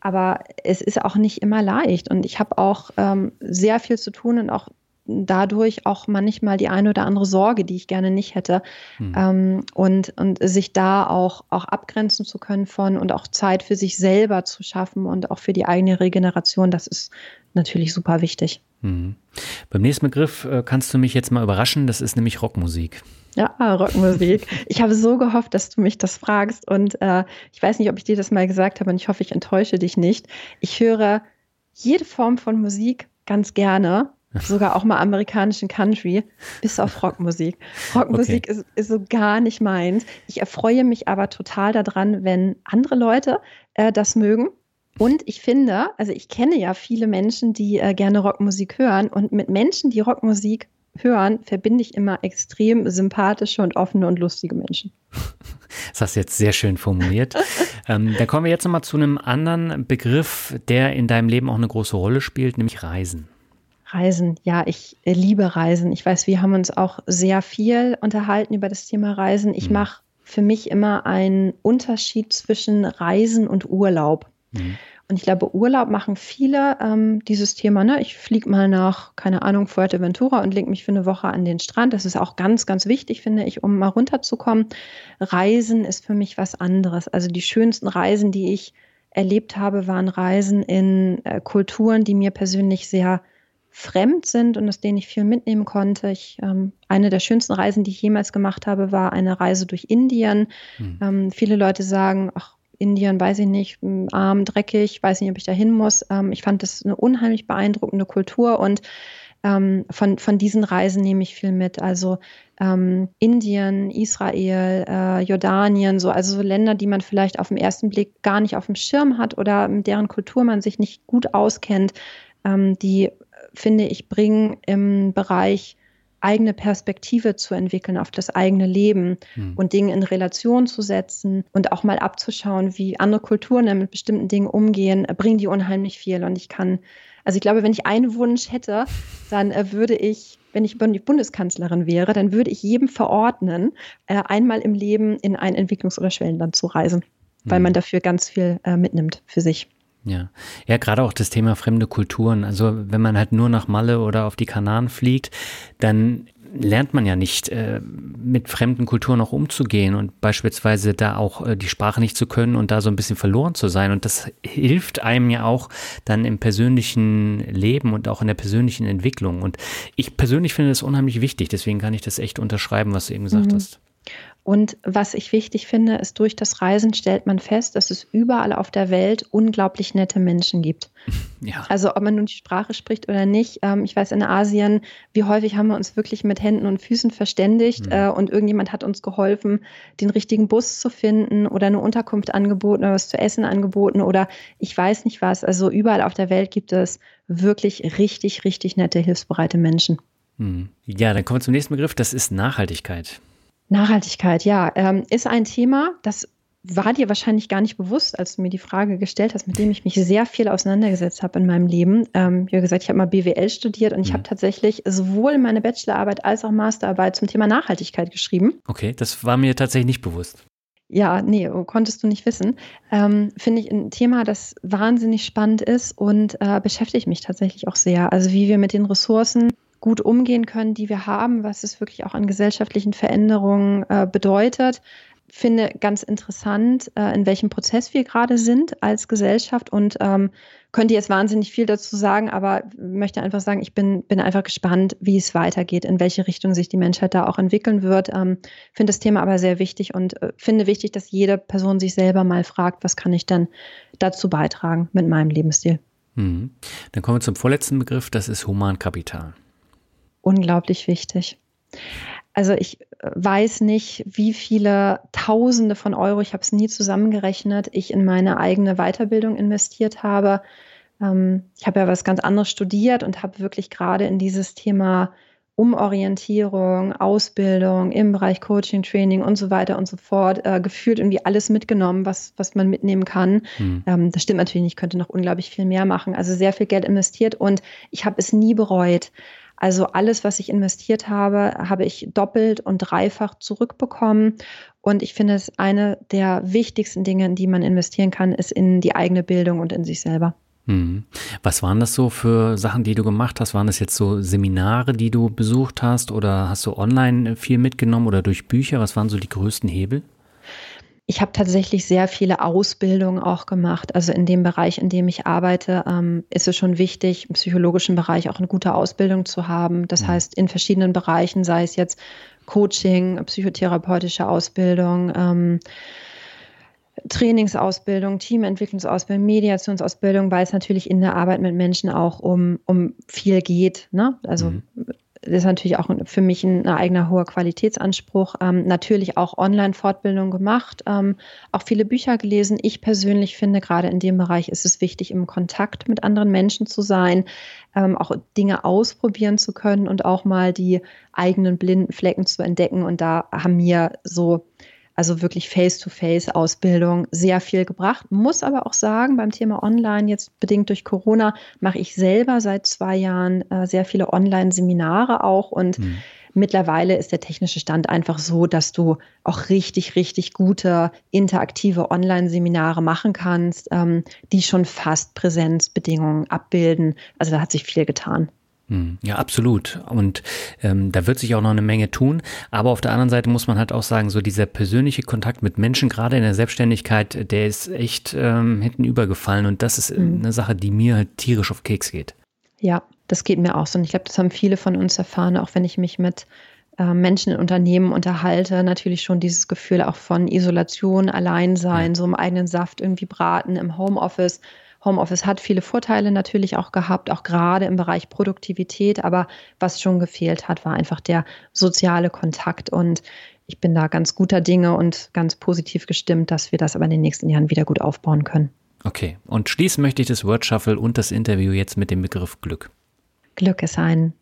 [SPEAKER 1] aber es ist auch nicht immer leicht und ich habe auch ähm, sehr viel zu tun und auch dadurch auch manchmal die eine oder andere Sorge, die ich gerne nicht hätte. Hm. Ähm, und, und sich da auch, auch abgrenzen zu können von und auch Zeit für sich selber zu schaffen und auch für die eigene Regeneration, das ist natürlich super wichtig.
[SPEAKER 2] Hm. Beim nächsten Begriff äh, kannst du mich jetzt mal überraschen, das ist nämlich Rockmusik.
[SPEAKER 1] Ja, Rockmusik. Ich habe so gehofft, dass du mich das fragst und äh, ich weiß nicht, ob ich dir das mal gesagt habe und ich hoffe, ich enttäusche dich nicht. Ich höre jede Form von Musik ganz gerne sogar auch mal amerikanischen Country, bis auf Rockmusik. Rockmusik okay. ist, ist so gar nicht meins. Ich erfreue mich aber total daran, wenn andere Leute äh, das mögen. Und ich finde, also ich kenne ja viele Menschen, die äh, gerne Rockmusik hören. Und mit Menschen, die Rockmusik hören, verbinde ich immer extrem sympathische und offene und lustige Menschen.
[SPEAKER 2] Das hast du jetzt sehr schön formuliert. ähm, dann kommen wir jetzt nochmal zu einem anderen Begriff, der in deinem Leben auch eine große Rolle spielt, nämlich Reisen.
[SPEAKER 1] Reisen, ja, ich äh, liebe Reisen. Ich weiß, wir haben uns auch sehr viel unterhalten über das Thema Reisen. Ich mhm. mache für mich immer einen Unterschied zwischen Reisen und Urlaub. Mhm. Und ich glaube, Urlaub machen viele ähm, dieses Thema. Ne? Ich fliege mal nach, keine Ahnung, Fuerteventura und lege mich für eine Woche an den Strand. Das ist auch ganz, ganz wichtig, finde ich, um mal runterzukommen. Reisen ist für mich was anderes. Also die schönsten Reisen, die ich erlebt habe, waren Reisen in äh, Kulturen, die mir persönlich sehr fremd sind und aus denen ich viel mitnehmen konnte. Ich, ähm, eine der schönsten Reisen, die ich jemals gemacht habe, war eine Reise durch Indien. Hm. Ähm, viele Leute sagen, ach, Indien, weiß ich nicht, arm, dreckig, weiß nicht, ob ich da hin muss. Ähm, ich fand das eine unheimlich beeindruckende Kultur und ähm, von, von diesen Reisen nehme ich viel mit. Also ähm, Indien, Israel, äh, Jordanien, so, also so Länder, die man vielleicht auf den ersten Blick gar nicht auf dem Schirm hat oder mit deren Kultur man sich nicht gut auskennt, ähm, die finde ich, bringen im Bereich eigene Perspektive zu entwickeln auf das eigene Leben hm. und Dinge in Relation zu setzen und auch mal abzuschauen, wie andere Kulturen mit bestimmten Dingen umgehen, bringen die unheimlich viel. Und ich kann, also ich glaube, wenn ich einen Wunsch hätte, dann äh, würde ich, wenn ich Bundeskanzlerin wäre, dann würde ich jedem verordnen, äh, einmal im Leben in ein Entwicklungs- oder Schwellenland zu reisen, weil hm. man dafür ganz viel äh, mitnimmt für sich.
[SPEAKER 2] Ja, ja, gerade auch das Thema fremde Kulturen. Also wenn man halt nur nach Malle oder auf die Kanaren fliegt, dann lernt man ja nicht, äh, mit fremden Kulturen auch umzugehen und beispielsweise da auch äh, die Sprache nicht zu können und da so ein bisschen verloren zu sein. Und das hilft einem ja auch dann im persönlichen Leben und auch in der persönlichen Entwicklung. Und ich persönlich finde das unheimlich wichtig. Deswegen kann ich das echt unterschreiben, was du eben gesagt mhm. hast.
[SPEAKER 1] Und was ich wichtig finde, ist, durch das Reisen stellt man fest, dass es überall auf der Welt unglaublich nette Menschen gibt. Ja. Also ob man nun die Sprache spricht oder nicht. Ähm, ich weiß, in Asien, wie häufig haben wir uns wirklich mit Händen und Füßen verständigt mhm. äh, und irgendjemand hat uns geholfen, den richtigen Bus zu finden oder eine Unterkunft angeboten oder was zu essen angeboten oder ich weiß nicht was. Also überall auf der Welt gibt es wirklich richtig, richtig nette, hilfsbereite Menschen.
[SPEAKER 2] Mhm. Ja, dann kommen wir zum nächsten Begriff. Das ist Nachhaltigkeit.
[SPEAKER 1] Nachhaltigkeit, ja, ähm, ist ein Thema, das war dir wahrscheinlich gar nicht bewusst, als du mir die Frage gestellt hast, mit dem ich mich sehr viel auseinandergesetzt habe in meinem Leben. Ähm, wie gesagt, ich habe mal BWL studiert und ich mhm. habe tatsächlich sowohl meine Bachelorarbeit als auch Masterarbeit zum Thema Nachhaltigkeit geschrieben.
[SPEAKER 2] Okay, das war mir tatsächlich nicht bewusst.
[SPEAKER 1] Ja, nee, konntest du nicht wissen. Ähm, Finde ich ein Thema, das wahnsinnig spannend ist und äh, beschäftigt mich tatsächlich auch sehr. Also wie wir mit den Ressourcen gut umgehen können, die wir haben, was es wirklich auch an gesellschaftlichen Veränderungen äh, bedeutet. Finde ganz interessant, äh, in welchem Prozess wir gerade sind als Gesellschaft und ähm, könnte jetzt wahnsinnig viel dazu sagen, aber möchte einfach sagen, ich bin, bin einfach gespannt, wie es weitergeht, in welche Richtung sich die Menschheit da auch entwickeln wird. Ähm, finde das Thema aber sehr wichtig und äh, finde wichtig, dass jede Person sich selber mal fragt, was kann ich denn dazu beitragen mit meinem Lebensstil.
[SPEAKER 2] Mhm. Dann kommen wir zum vorletzten Begriff, das ist Humankapital
[SPEAKER 1] unglaublich wichtig. Also ich äh, weiß nicht, wie viele Tausende von Euro, ich habe es nie zusammengerechnet, ich in meine eigene Weiterbildung investiert habe. Ähm, ich habe ja was ganz anderes studiert und habe wirklich gerade in dieses Thema Umorientierung, Ausbildung im Bereich Coaching, Training und so weiter und so fort äh, gefühlt irgendwie alles mitgenommen, was, was man mitnehmen kann. Hm. Ähm, das stimmt natürlich nicht, ich könnte noch unglaublich viel mehr machen. Also sehr viel Geld investiert und ich habe es nie bereut. Also alles, was ich investiert habe, habe ich doppelt und dreifach zurückbekommen. Und ich finde es eine der wichtigsten Dinge, in die man investieren kann, ist in die eigene Bildung und in sich selber.
[SPEAKER 2] Hm. Was waren das so für Sachen, die du gemacht hast? Waren das jetzt so Seminare, die du besucht hast oder hast du online viel mitgenommen oder durch Bücher? Was waren so die größten Hebel?
[SPEAKER 1] Ich habe tatsächlich sehr viele Ausbildungen auch gemacht. Also in dem Bereich, in dem ich arbeite, ähm, ist es schon wichtig, im psychologischen Bereich auch eine gute Ausbildung zu haben. Das mhm. heißt, in verschiedenen Bereichen, sei es jetzt Coaching, psychotherapeutische Ausbildung, ähm, Trainingsausbildung, Teamentwicklungsausbildung, Mediationsausbildung, weil es natürlich in der Arbeit mit Menschen auch um, um viel geht. Ne? Also mhm das ist natürlich auch für mich ein, eigener hoher Qualitätsanspruch. Ähm, natürlich auch Online-Fortbildung gemacht, ähm, auch viele Bücher gelesen. Ich persönlich finde, gerade in dem Bereich ist es wichtig, im Kontakt mit anderen Menschen zu sein, ähm, auch Dinge ausprobieren zu können und auch mal die eigenen blinden Flecken zu entdecken. Und da haben mir so also wirklich Face-to-Face-Ausbildung sehr viel gebracht. Muss aber auch sagen, beim Thema Online, jetzt bedingt durch Corona, mache ich selber seit zwei Jahren äh, sehr viele Online-Seminare auch und mhm. Mittlerweile ist der technische Stand einfach so, dass du auch richtig, richtig gute interaktive Online-Seminare machen kannst, ähm, die schon fast Präsenzbedingungen abbilden. Also da hat sich viel getan.
[SPEAKER 2] Hm, ja, absolut. Und ähm, da wird sich auch noch eine Menge tun. Aber auf der anderen Seite muss man halt auch sagen, so dieser persönliche Kontakt mit Menschen, gerade in der Selbstständigkeit, der ist echt ähm, hinten übergefallen. Und das ist mhm. eine Sache, die mir halt tierisch auf Keks geht.
[SPEAKER 1] Ja, das geht mir auch so. Und ich glaube, das haben viele von uns erfahren, auch wenn ich mich mit äh, Menschen in Unternehmen unterhalte, natürlich schon dieses Gefühl auch von Isolation, Alleinsein, ja. so im eigenen Saft irgendwie braten, im Homeoffice Homeoffice hat viele Vorteile natürlich auch gehabt, auch gerade im Bereich Produktivität. Aber was schon gefehlt hat, war einfach der soziale Kontakt. Und ich bin da ganz guter Dinge und ganz positiv gestimmt, dass wir das aber in den nächsten Jahren wieder gut aufbauen können.
[SPEAKER 2] Okay, und schließen möchte ich das Word Shuffle und das Interview jetzt mit dem Begriff Glück.
[SPEAKER 1] Glück ist ein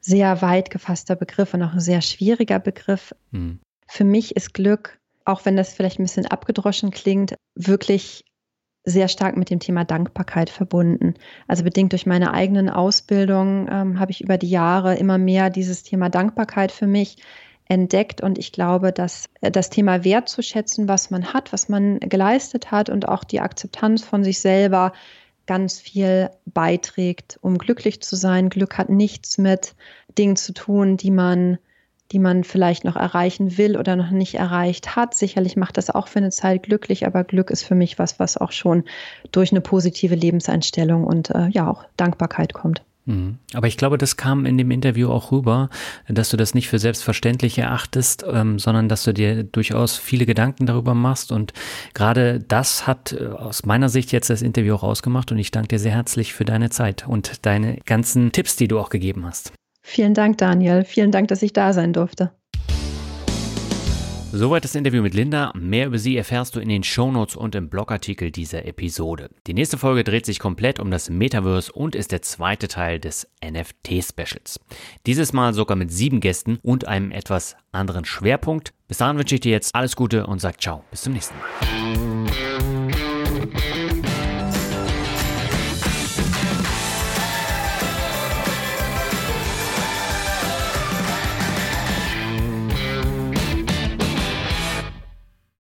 [SPEAKER 1] sehr weit gefasster Begriff und auch ein sehr schwieriger Begriff. Hm. Für mich ist Glück, auch wenn das vielleicht ein bisschen abgedroschen klingt, wirklich sehr stark mit dem Thema Dankbarkeit verbunden. Also bedingt durch meine eigenen Ausbildung ähm, habe ich über die Jahre immer mehr dieses Thema Dankbarkeit für mich entdeckt und ich glaube, dass äh, das Thema wertzuschätzen, was man hat, was man geleistet hat und auch die Akzeptanz von sich selber ganz viel beiträgt, um glücklich zu sein. Glück hat nichts mit Dingen zu tun, die man die man vielleicht noch erreichen will oder noch nicht erreicht hat. Sicherlich macht das auch für eine Zeit glücklich, aber Glück ist für mich was, was auch schon durch eine positive Lebenseinstellung und äh, ja auch Dankbarkeit kommt.
[SPEAKER 2] Mhm. Aber ich glaube, das kam in dem Interview auch rüber, dass du das nicht für selbstverständlich erachtest, ähm, sondern dass du dir durchaus viele Gedanken darüber machst. Und gerade das hat äh, aus meiner Sicht jetzt das Interview auch ausgemacht. Und ich danke dir sehr herzlich für deine Zeit und deine ganzen Tipps, die du auch gegeben hast.
[SPEAKER 1] Vielen Dank, Daniel. Vielen Dank, dass ich da sein durfte.
[SPEAKER 2] Soweit das Interview mit Linda. Mehr über sie erfährst du in den Shownotes und im Blogartikel dieser Episode. Die nächste Folge dreht sich komplett um das Metaverse und ist der zweite Teil des NFT-Specials. Dieses Mal sogar mit sieben Gästen und einem etwas anderen Schwerpunkt. Bis dahin wünsche ich dir jetzt alles Gute und sag ciao. Bis zum nächsten Mal.